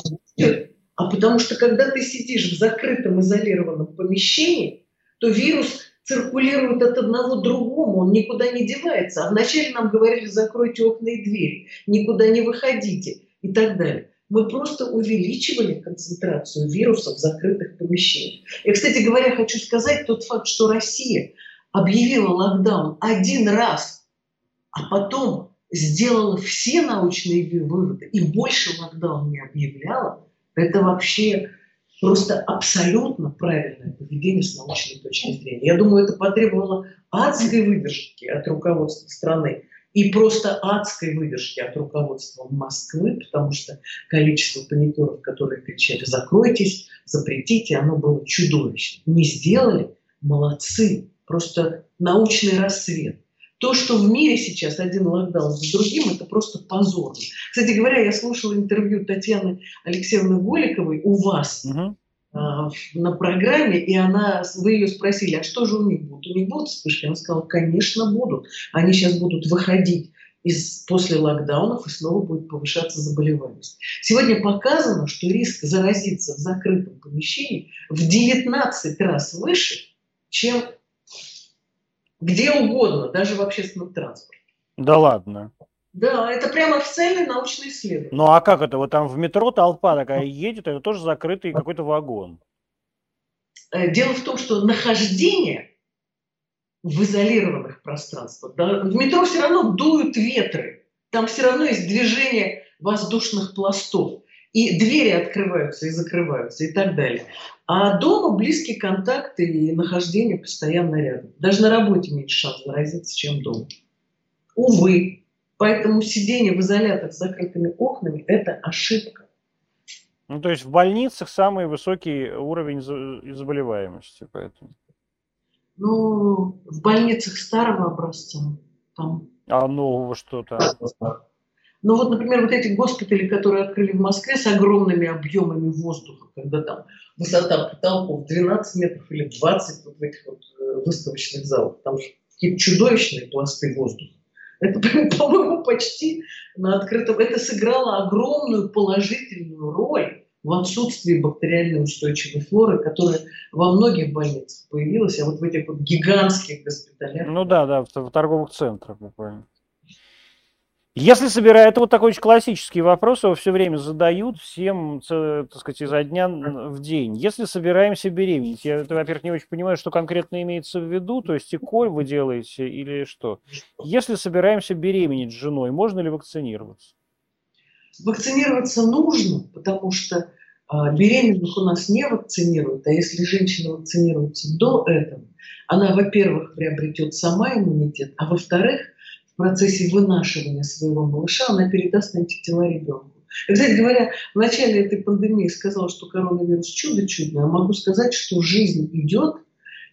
А потому что когда ты сидишь в закрытом изолированном помещении, то вирус циркулирует от одного к другому, он никуда не девается. А вначале нам говорили, закройте окна и двери, никуда не выходите и так далее. Мы просто увеличивали концентрацию вируса в закрытых помещениях. И, кстати говоря, хочу сказать тот факт, что Россия объявила локдаун один раз, а потом сделала все научные выводы и больше локдаун не объявляла, это вообще просто абсолютно правильное поведение с научной точки зрения. Я думаю, это потребовало адской выдержки от руководства страны и просто адской выдержки от руководства Москвы, потому что количество паникеров, которые кричали «закройтесь», «запретите», оно было чудовищным. Не сделали – молодцы, просто научный рассвет. То, что в мире сейчас один локдаун за другим, это просто позорно. Кстати говоря, я слушала интервью Татьяны Алексеевны Голиковой у вас угу. а, на программе, и она, вы ее спросили, а что же у них будет? У них будут вспышки? Она сказала, конечно, будут. Они сейчас будут выходить из, после локдаунов и снова будет повышаться заболеваемость. Сегодня показано, что риск заразиться в закрытом помещении в 19 раз выше, чем где угодно, даже в общественном транспорте. Да ладно. Да, это прямо официальное научное исследование. Ну а как это? Вот там в метро толпа такая едет, это тоже закрытый какой-то вагон. Э, дело в том, что нахождение в изолированных пространствах, да, в метро все равно дуют ветры, там все равно есть движение воздушных пластов, и двери открываются и закрываются и так далее. А дома близкие контакты и нахождение постоянно рядом. Даже на работе меньше шанс заразиться, чем дома. Увы. Поэтому сидение в изоляторах с закрытыми окнами – это ошибка. Ну, то есть в больницах самый высокий уровень заболеваемости, поэтому. Ну, в больницах старого образца. Там... А нового что-то? Ну вот, например, вот эти госпитали, которые открыли в Москве с огромными объемами воздуха, когда там высота потолков 12 метров или 20 вот в этих вот э, выставочных залах, там же какие-то чудовищные пласты воздуха. Это, <laughs> по-моему, почти на открытом. Это сыграло огромную положительную роль в отсутствии бактериальной устойчивой флоры, которая во многих больницах появилась, а вот в этих вот гигантских госпиталях. Ну да, да, в торговых центрах буквально. Если собирать, это вот такой очень классический вопрос, его все время задают всем, так сказать, изо дня в день. Если собираемся беременеть, я, во-первых, не очень понимаю, что конкретно имеется в виду, то есть ЭКОЛь вы делаете или что. Если собираемся беременеть с женой, можно ли вакцинироваться? Вакцинироваться нужно, потому что а, беременных у нас не вакцинируют, а если женщина вакцинируется до этого, она, во-первых, приобретет сама иммунитет, а во-вторых, в процессе вынашивания своего малыша она передаст антитела ребенку. И, кстати говоря, в начале этой пандемии сказал, что коронавирус чудо чудное, а могу сказать, что жизнь идет,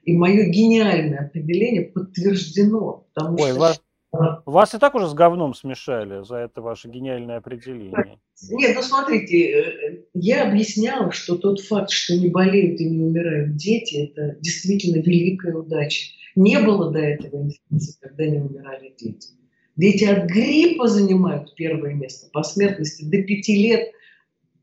и мое гениальное определение подтверждено. Потому Ой, что... вас, и так уже с говном смешали за это ваше гениальное определение. Нет, ну смотрите, э, я объясняла, что тот факт, что не болеют и не умирают дети, это действительно великая удача. Не было до этого инфекции, когда не умирали дети. Дети от гриппа занимают первое место по смертности до 5 лет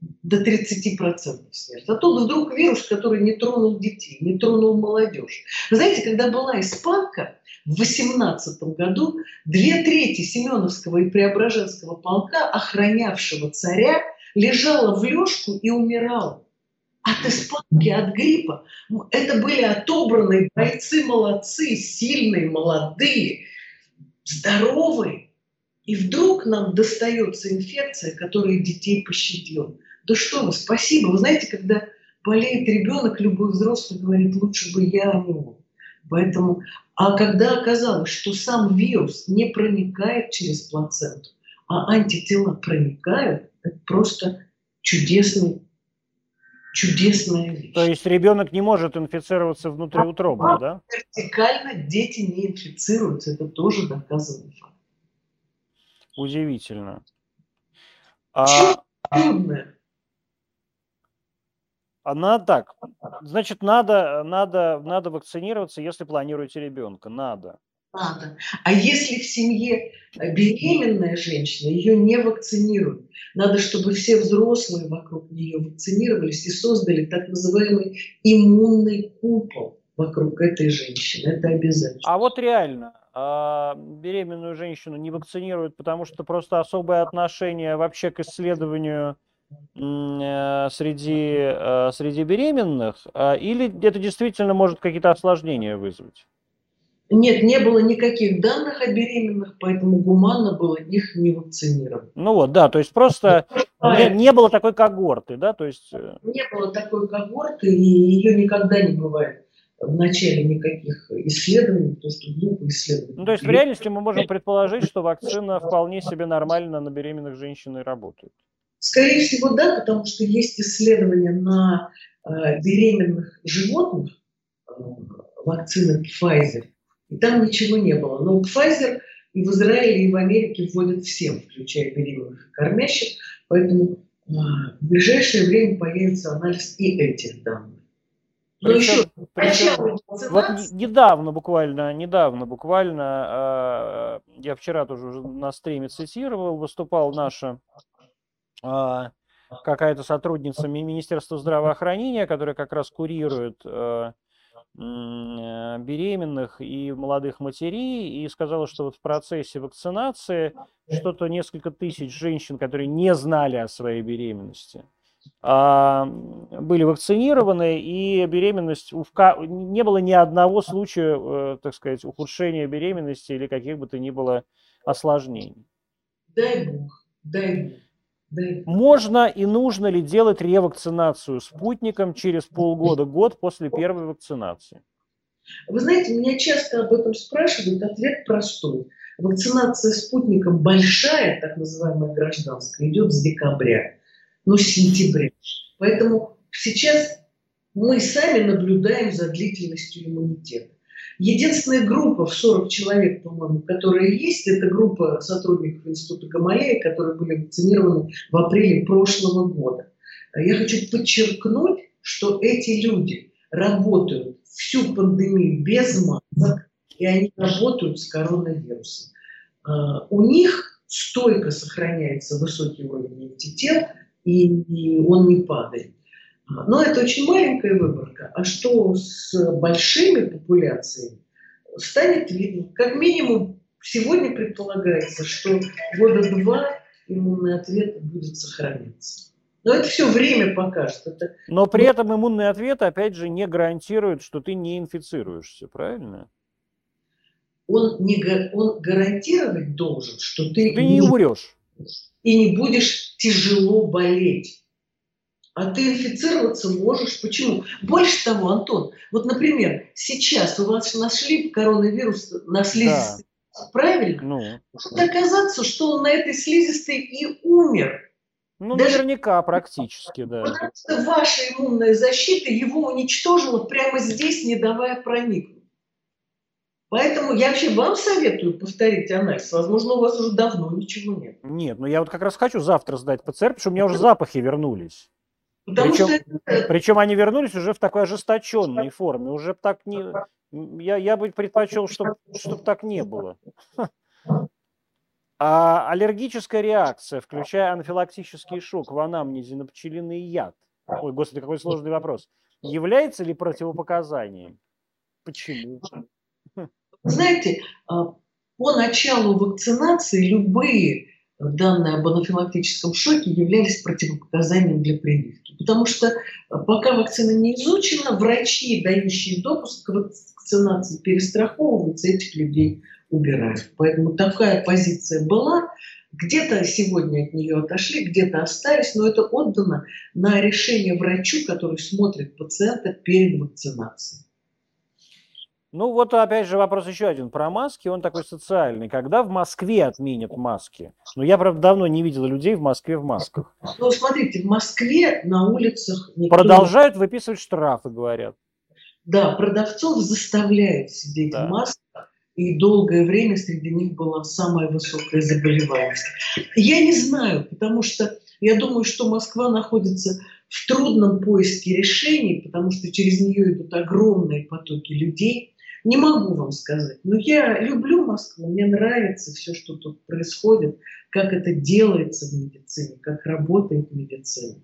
до 30% смерть. А тут вдруг вирус, который не тронул детей, не тронул молодежь. Вы знаете, когда была испанка в 18 году, две трети Семеновского и Преображенского полка, охранявшего царя, лежала в лёжку и умирала от испанки, от гриппа. Это были отобранные бойцы, молодцы, сильные, молодые, здоровые. И вдруг нам достается инфекция, которая детей пощадила. Да что вы, спасибо. Вы знаете, когда болеет ребенок, любой взрослый говорит, лучше бы я, а не он. Поэтому, а когда оказалось, что сам вирус не проникает через плаценту, а антитела проникают, это просто чудесный чудесная вещь. То есть ребенок не может инфицироваться внутриутробно, а, да? Вертикально дети не инфицируются, это тоже доказанный факт. Удивительно. А... Чудное. Она так. Значит, надо, надо, надо вакцинироваться, если планируете ребенка. Надо надо. А если в семье э, беременная женщина, ее не вакцинируют. Надо, чтобы все взрослые вокруг нее вакцинировались и создали так называемый иммунный купол вокруг этой женщины. Это обязательно. А вот реально, а, беременную женщину не вакцинируют, потому что просто особое отношение вообще к исследованию среди, э, среди беременных, а, или это действительно может какие-то осложнения вызвать? Нет, не было никаких данных о беременных, поэтому гуманно было их не вакцинировать. Ну вот, да, то есть просто не, не было такой когорты, да, то есть... Э, не было такой когорты, и ее никогда не бывает в начале никаких исследований, потому что глупо исследовать. Ну, то есть в реальности мы можем предположить, что вакцина вполне себе нормально на беременных женщин и работает. Скорее всего, да, потому что есть исследования на э, беременных животных, э, вакцины Pfizer, и там ничего не было. Но Pfizer и в Израиле, и в Америке вводят всем, включая беременных и кормящих. Поэтому а, в ближайшее время появится анализ и этих данных. Но причем, еще, причем, вот недавно буквально, недавно буквально, э, я вчера тоже уже на стриме цитировал, выступал наша э, какая-то сотрудница Министерства здравоохранения, которая как раз курирует э, Э, беременных и молодых матерей и сказала, что вот в процессе вакцинации что-то несколько тысяч женщин, которые не знали о своей беременности, а, были вакцинированы, и беременность, не было ни одного случая, э, так сказать, ухудшения беременности или каких бы то ни было осложнений. Дай Бог, дай Бог. Можно и нужно ли делать ревакцинацию спутником через полгода-год после первой вакцинации? Вы знаете, меня часто об этом спрашивают. Ответ простой. Вакцинация спутником большая, так называемая гражданская, идет с декабря, ну, с сентября. Поэтому сейчас мы сами наблюдаем за длительностью иммунитета. Единственная группа в 40 человек, по-моему, которая есть, это группа сотрудников Института Гамалея, которые были вакцинированы в апреле прошлого года. Я хочу подчеркнуть, что эти люди работают всю пандемию без масок, и они работают с коронавирусом. А, у них стойко сохраняется высокий уровень антител, и, и он не падает. Но это очень маленькая выборка. А что с большими популяциями, станет видно. Как минимум, сегодня предполагается, что года два иммунный ответ будет сохраняться. Но это все время покажет. Это... Но при этом иммунный ответ, опять же, не гарантирует, что ты не инфицируешься, правильно? Он, не, он гарантировать должен, что ты, ты не, не умрешь. И не будешь тяжело болеть. А ты инфицироваться можешь. Почему? Больше того, Антон, вот, например, сейчас у вас нашли коронавирус на слизистой, да. правильно? Ну. Может оказаться, что он на этой слизистой и умер. Ну, Даже наверняка, практически, да. Потому что ваша иммунная защита его уничтожила прямо здесь, не давая проникнуть. Поэтому я вообще вам советую повторить анализ. Возможно, у вас уже давно ничего нет. Нет, ну я вот как раз хочу завтра сдать ПЦР, потому что у меня уже запахи вернулись. Потому причем, что... причем они вернулись уже в такой ожесточенной форме. Уже так не... Я, я бы предпочел, чтобы чтоб так не было. А аллергическая реакция, включая анафилактический шок в анамнезе на пчелиный яд, ой, господи, какой сложный вопрос, является ли противопоказанием? Почему? Знаете, а, по началу вакцинации любые данные об анафилактическом шоке являлись противопоказанием для прививки. Потому что а, пока вакцина не изучена, врачи, дающие допуск к вакцинации, перестраховываются, этих людей убирают. Поэтому такая позиция была. Где-то сегодня от нее отошли, где-то остались, но это отдано на решение врачу, который смотрит пациента перед вакцинацией. Ну вот опять же вопрос еще один про маски, он такой социальный. Когда в Москве отменят маски? Ну я, правда, давно не видел людей в Москве в масках. Ну смотрите, в Москве на улицах... Никто... Продолжают выписывать штрафы, говорят. Да, продавцов заставляют сидеть да. в масках, и долгое время среди них была самая высокая заболеваемость. Я не знаю, потому что я думаю, что Москва находится в трудном поиске решений, потому что через нее идут огромные потоки людей – не могу вам сказать. Но я люблю Москву, мне нравится все, что тут происходит, как это делается в медицине, как работает медицина.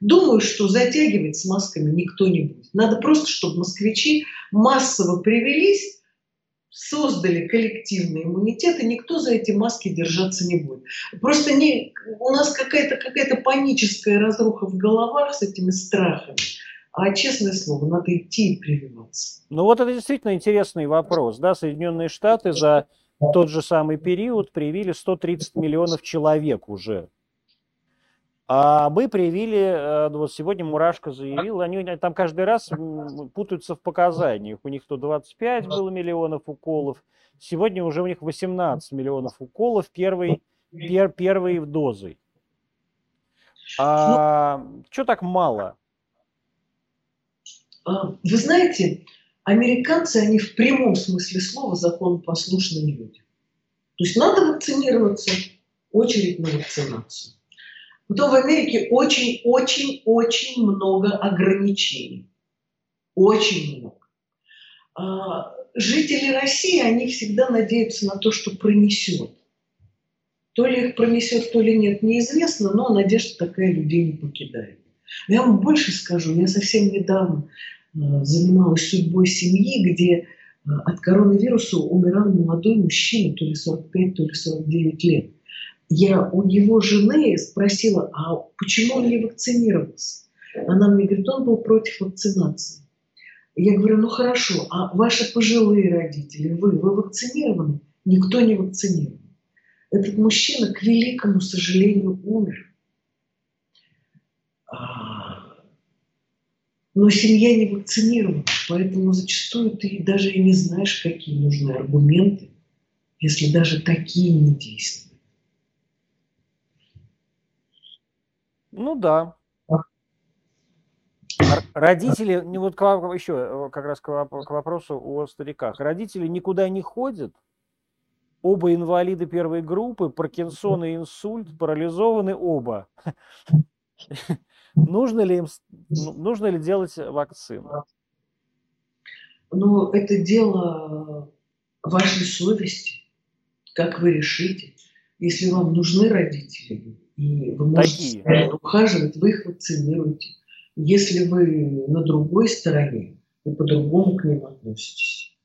Думаю, что затягивать с масками никто не будет. Надо просто, чтобы москвичи массово привелись, создали коллективный иммунитет, и никто за эти маски держаться не будет. Просто не, у нас какая-то какая паническая разруха в головах с этими страхами. А честное слово, надо идти и прививаться. Ну вот это действительно интересный вопрос. Да? Соединенные Штаты за тот же самый период привили 130 миллионов человек уже. А мы привили, э, вот сегодня Мурашка заявил, они там каждый раз путаются в показаниях. У них то 25 было миллионов уколов, сегодня уже у них 18 миллионов уколов первой, пер, первой дозой. А, ну, что так мало? А, вы знаете, американцы, они в прямом смысле слова законопослушные люди. То есть надо вакцинироваться, очередь на вакцинацию. Потом в Америке очень-очень-очень много ограничений. Очень много. А, жители России, они всегда надеются на то, что пронесет. То ли их пронесет, то ли нет, неизвестно, но надежда такая людей не покидает. Я вам больше скажу, я совсем недавно э, занималась судьбой семьи, где э, от коронавируса умирал молодой мужчина, то ли 45, то ли 49 лет. Я у его жены спросила, а почему он не вакцинировался? Она мне говорит, он был против вакцинации. Я говорю, ну хорошо, а ваши пожилые родители, вы, вы вакцинированы? Никто не вакцинирован. Этот мужчина, к великому сожалению, умер. Но семья не вакцинирована, поэтому зачастую ты даже и не знаешь, какие нужны аргументы, если даже такие не действуют. Ну да. Родители, не вот к, еще как раз к вопросу о стариках. Родители никуда не ходят, оба инвалиды первой группы, Паркинсон и инсульт, парализованы оба. Нужно ли им, ну, нужно ли делать вакцину? Ну, это дело вашей совести, как вы решите. Если вам нужны родители, И вы можете Такие. ухаживать, вы их вакцинируете. Если вы на другой стороне, вы по-другому к ним относитесь.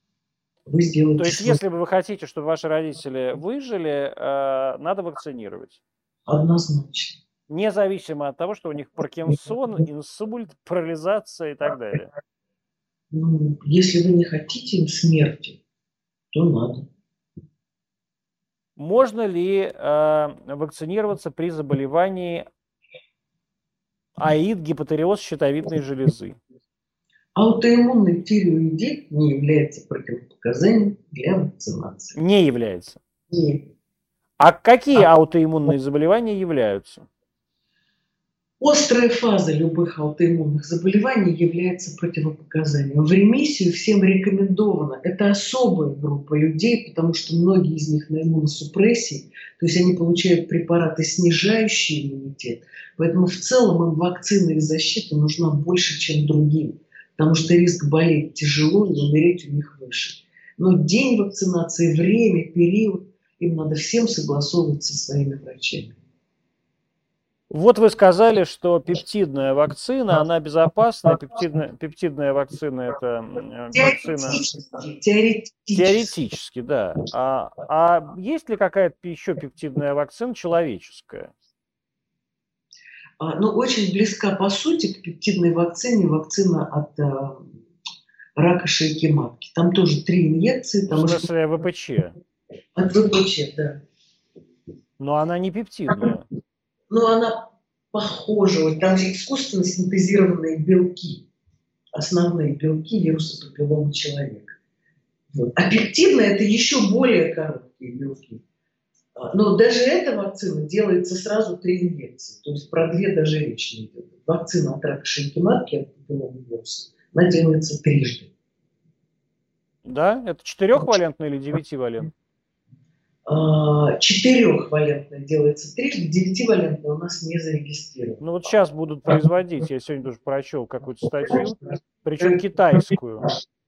Вы сделаете... То есть, если бы вы хотите, чтобы ваши родители выжили, э, надо вакцинировать? Однозначно. Независимо от того, что у них Паркинсон, инсульт, парализация и так далее. Ну, если вы не хотите им смерти, то надо. Можно ли э, вакцинироваться при заболевании АИД, гипотереоз щитовидной железы? Аутоиммунный тиреоидит не является противопоказанием для вакцинации. Не является? Нет. А какие а... аутоиммунные заболевания являются? Острая фаза любых аутоиммунных заболеваний является противопоказанием. В ремиссию всем рекомендовано. Это особая группа людей, потому что многие из них на иммуносупрессии, то есть они получают препараты, снижающие иммунитет. Поэтому в целом им вакцина и защита нужна больше, чем другим, потому что риск болеть тяжело и умереть у них выше. Но день вакцинации, время, период, им надо всем согласовывать со своими врачами. Вот вы сказали, что пептидная вакцина, она безопасна. Пептидная, пептидная вакцина – это вакцина… Теоретически. Теоретически, да. А, а есть ли какая-то еще пептидная вакцина человеческая? А, ну, очень близка по сути к пептидной вакцине вакцина от а, рака шейки матки. Там тоже три инъекции. Там В смысле ВПЧ? От ВПЧ, да. Но она не пептидная но она похожа. Вот там же искусственно синтезированные белки, основные белки вируса папиллома человека. Вот. А пептидная – это еще более короткие белки. А, но даже эта вакцина делается сразу три инъекции. То есть про две даже речь не идет. Вакцина от рака шейки матки от папиллома вируса, она делается трижды. Да? Это четырехвалентная или девятивалентная? А, четырехвалентная делается трижды, девятивалентная у нас не зарегистрирована. Ну вот сейчас будут производить, я сегодня тоже прочел какую-то статью, причем китайскую,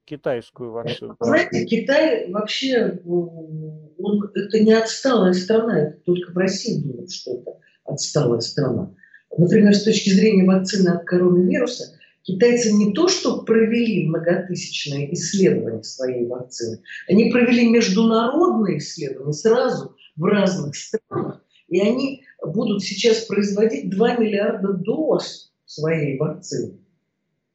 китайскую вакцину. Знаете, Китай вообще, он, это не отсталая страна, это только в России думают, что это отсталая страна. Например, с точки зрения вакцины от коронавируса, Китайцы не то, что провели многотысячные исследования своей вакцины, они провели международные исследования сразу в разных странах, и они будут сейчас производить 2 миллиарда доз своей вакцины.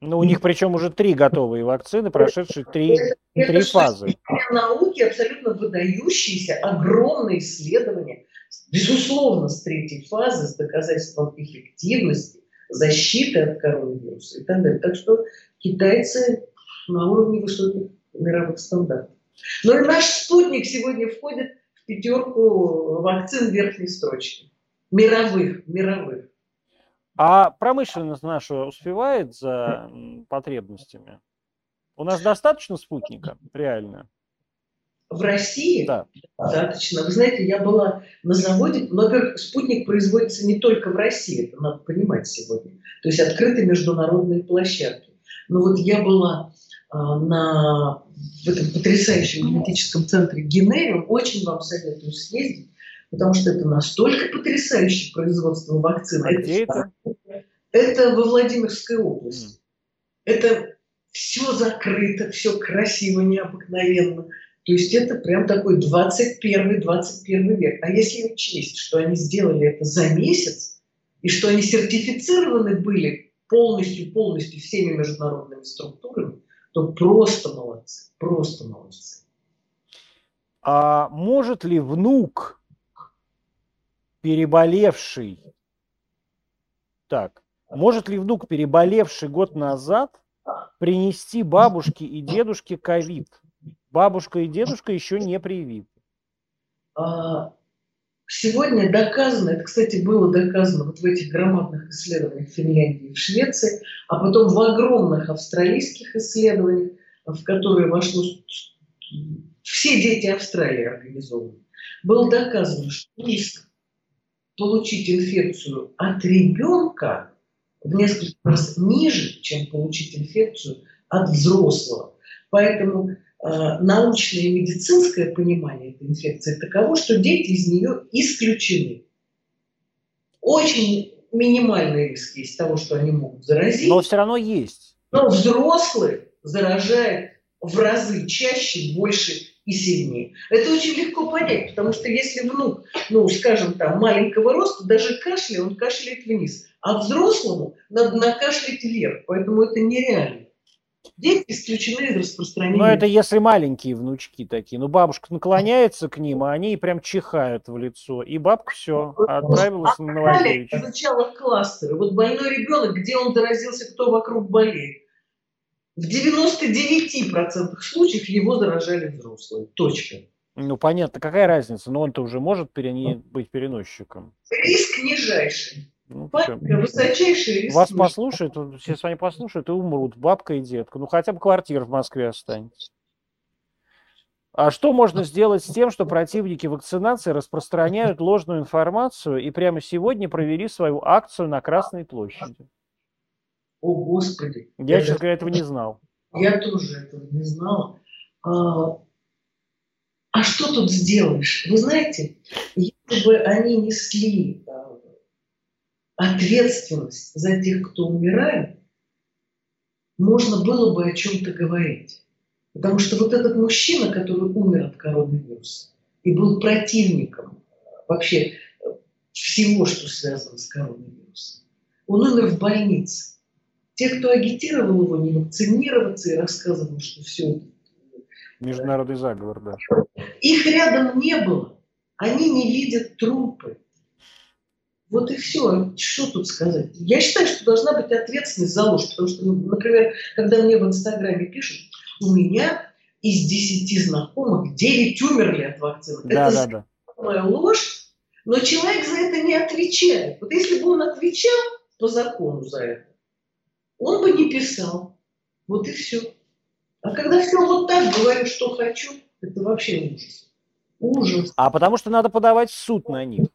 Ну, у них причем уже три готовые вакцины, прошедшие три, это, три фазы. науки абсолютно выдающиеся, огромные исследования, безусловно, с третьей фазы, с доказательством эффективности защиты от коронавируса и так далее. Так что китайцы на уровне высоких мировых стандартов. Но и наш спутник сегодня входит в пятерку вакцин верхней строчки. Мировых, мировых. А промышленность наша успевает за потребностями? У нас достаточно спутника, реально? В России да. достаточно. Вы знаете, я была на заводе, но, во-первых, спутник производится не только в России, это надо понимать сегодня. То есть открыты международные площадки. Но вот я была а, на, в этом потрясающем генетическом центре Генериум, очень вам советую съездить, потому что это настолько потрясающее производство вакцин. А это, где это? Это во Владимирской области. Mm. Это все закрыто, все красиво, необыкновенно. То есть это прям такой 21-21 век. А если учесть, что они сделали это за месяц, и что они сертифицированы были полностью-полностью всеми международными структурами, то просто молодцы, просто молодцы. А может ли внук, переболевший, так, может ли внук, переболевший год назад, принести бабушке и дедушке ковид? Бабушка и дедушка еще не привиты. А, сегодня доказано, это, кстати, было доказано вот в этих громадных исследованиях Финляндии и в Швеции, а потом в огромных австралийских исследованиях, в которые вошло все дети Австралии организованы, было доказано, что риск получить инфекцию от ребенка в несколько раз ниже, чем получить инфекцию от взрослого. Поэтому научное и медицинское понимание этой инфекции таково, что дети из нее исключены. очень минимальный риск есть того, что они могут заразить. Но все равно есть. Но взрослый заражает в разы чаще, больше и сильнее. Это очень легко понять, потому что если внук, ну, скажем, там, маленького роста, даже кашля, он кашляет вниз, а взрослому надо накашлять вверх, поэтому это нереально. Дети исключены из распространения. Ну, это если маленькие внучки такие. Ну, бабушка наклоняется к ним, а они прям чихают в лицо. И бабка все, отправилась а на Новодевичье. Изучала кластеры. Вот больной ребенок, где он заразился, кто вокруг болеет. В 99% случаев его заражали взрослые. Точка. Ну, понятно, какая разница? Но он-то уже может перене... быть переносчиком. Риск нижайший. Ну, высочайший риск. Вас послушают, все с вами послушают и умрут, бабка и детка. Ну, хотя бы квартира в Москве останется. А что можно сделать с тем, что противники вакцинации распространяют ложную информацию и прямо сегодня провели свою акцию на Красной площади? О, Господи. Я, честно говоря, этого не знал. Я тоже этого не знала. А, а что тут сделаешь? Вы знаете, если бы они несли ответственность за тех, кто умирает, можно было бы о чем-то говорить. Потому что вот этот мужчина, который умер от коронавируса и был противником вообще всего, что связано с коронавирусом, он умер в больнице. Те, кто агитировал его не вакцинироваться и рассказывал, что все это... Международный заговор, да. Их рядом не было. Они не видят трупы. Вот и все. Что тут сказать? Я считаю, что должна быть ответственность за ложь. Потому что, например, когда мне в Инстаграме пишут, у меня из 10 знакомых 9 умерли от вакцины. Да, это да, да. ложь, но человек за это не отвечает. Вот если бы он отвечал по закону за это, он бы не писал. Вот и все. А когда все вот так говорю, что хочу, это вообще ужас. Ужас. А потому что надо подавать в суд на них.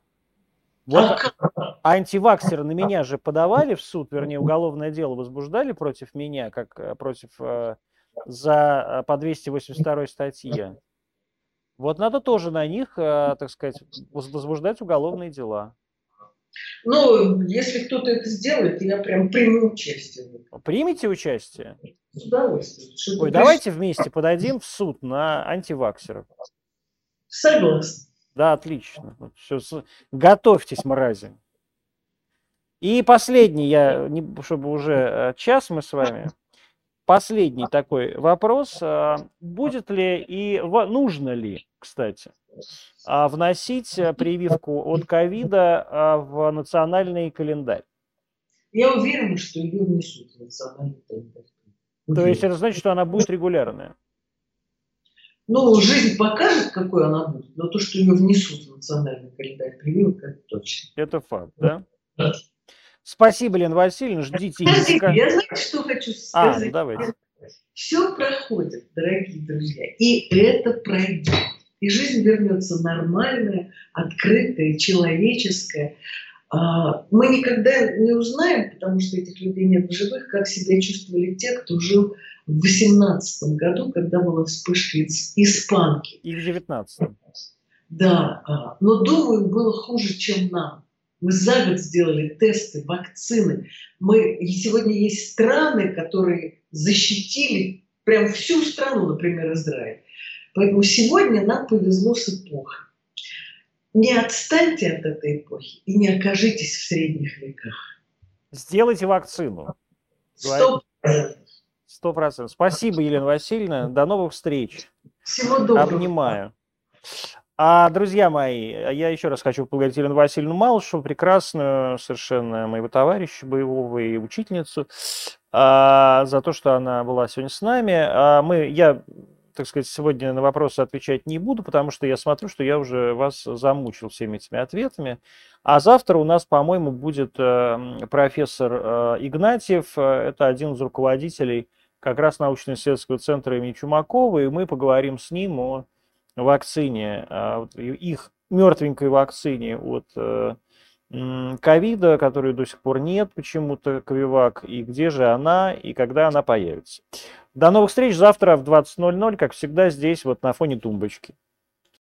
Вот антиваксеры на меня же подавали в суд, вернее, уголовное дело возбуждали против меня, как э, против э, за э, по 282 статье. Вот надо тоже на них, так сказать, возбуждать уголовные дела. Ну, если кто-то это сделает, я прям приму участие. Примите участие? С удовольствием. Ой, давайте вместе подадим в суд на антиваксеров. Согласна. Да, отлично. Готовьтесь, мрази. И последний, я, чтобы уже э, час мы с вами, последний такой вопрос. А, будет ли и нужно ли, кстати, а, вносить э, прививку от ковида а, в национальный календарь? Я уверена, что ее внесут в национальный календарь. То есть это значит, что она будет регулярная? Ну, жизнь покажет, какой она будет, но то, что ее внесут в национальный календарь прививок, это точно. Это факт, да? Да. Спасибо, Лена Васильевна, ждите. Спасибо. Я знаю, что хочу сказать. А, ну давайте. Все проходит, дорогие друзья, и это пройдет. И жизнь вернется нормальная, открытая, человеческая. А, мы никогда не узнаем, потому что этих людей нет в живых, как себя чувствовали те, кто жил в 18 году, когда была вспышка испанки. И в 19 Да, а, но думаю, было хуже, чем нам. Мы за год сделали тесты, вакцины. Мы, и сегодня есть страны, которые защитили прям всю страну, например, Израиль. Поэтому сегодня нам повезло с эпохой. Не отстаньте от этой эпохи и не окажитесь в средних веках. Сделайте вакцину. Сто Сто процентов. Спасибо, Елена Васильевна. До новых встреч. Всего доброго. Обнимаю. А, друзья мои, я еще раз хочу поблагодарить Елену Васильевну Малышеву, прекрасную совершенно моего товарища боевого и учительницу, а, за то, что она была сегодня с нами. А мы, я, так сказать, сегодня на вопросы отвечать не буду, потому что я смотрю, что я уже вас замучил всеми этими ответами. А завтра у нас, по-моему, будет э, профессор э, Игнатьев, это один из руководителей как раз научно-исследовательского центра имени Чумакова, и мы поговорим с ним о вакцине, а, их мертвенькой вакцине от э, ковида, которой до сих пор нет почему-то, Ковивак, и где же она, и когда она появится. До новых встреч завтра в 20.00, как всегда, здесь вот на фоне тумбочки.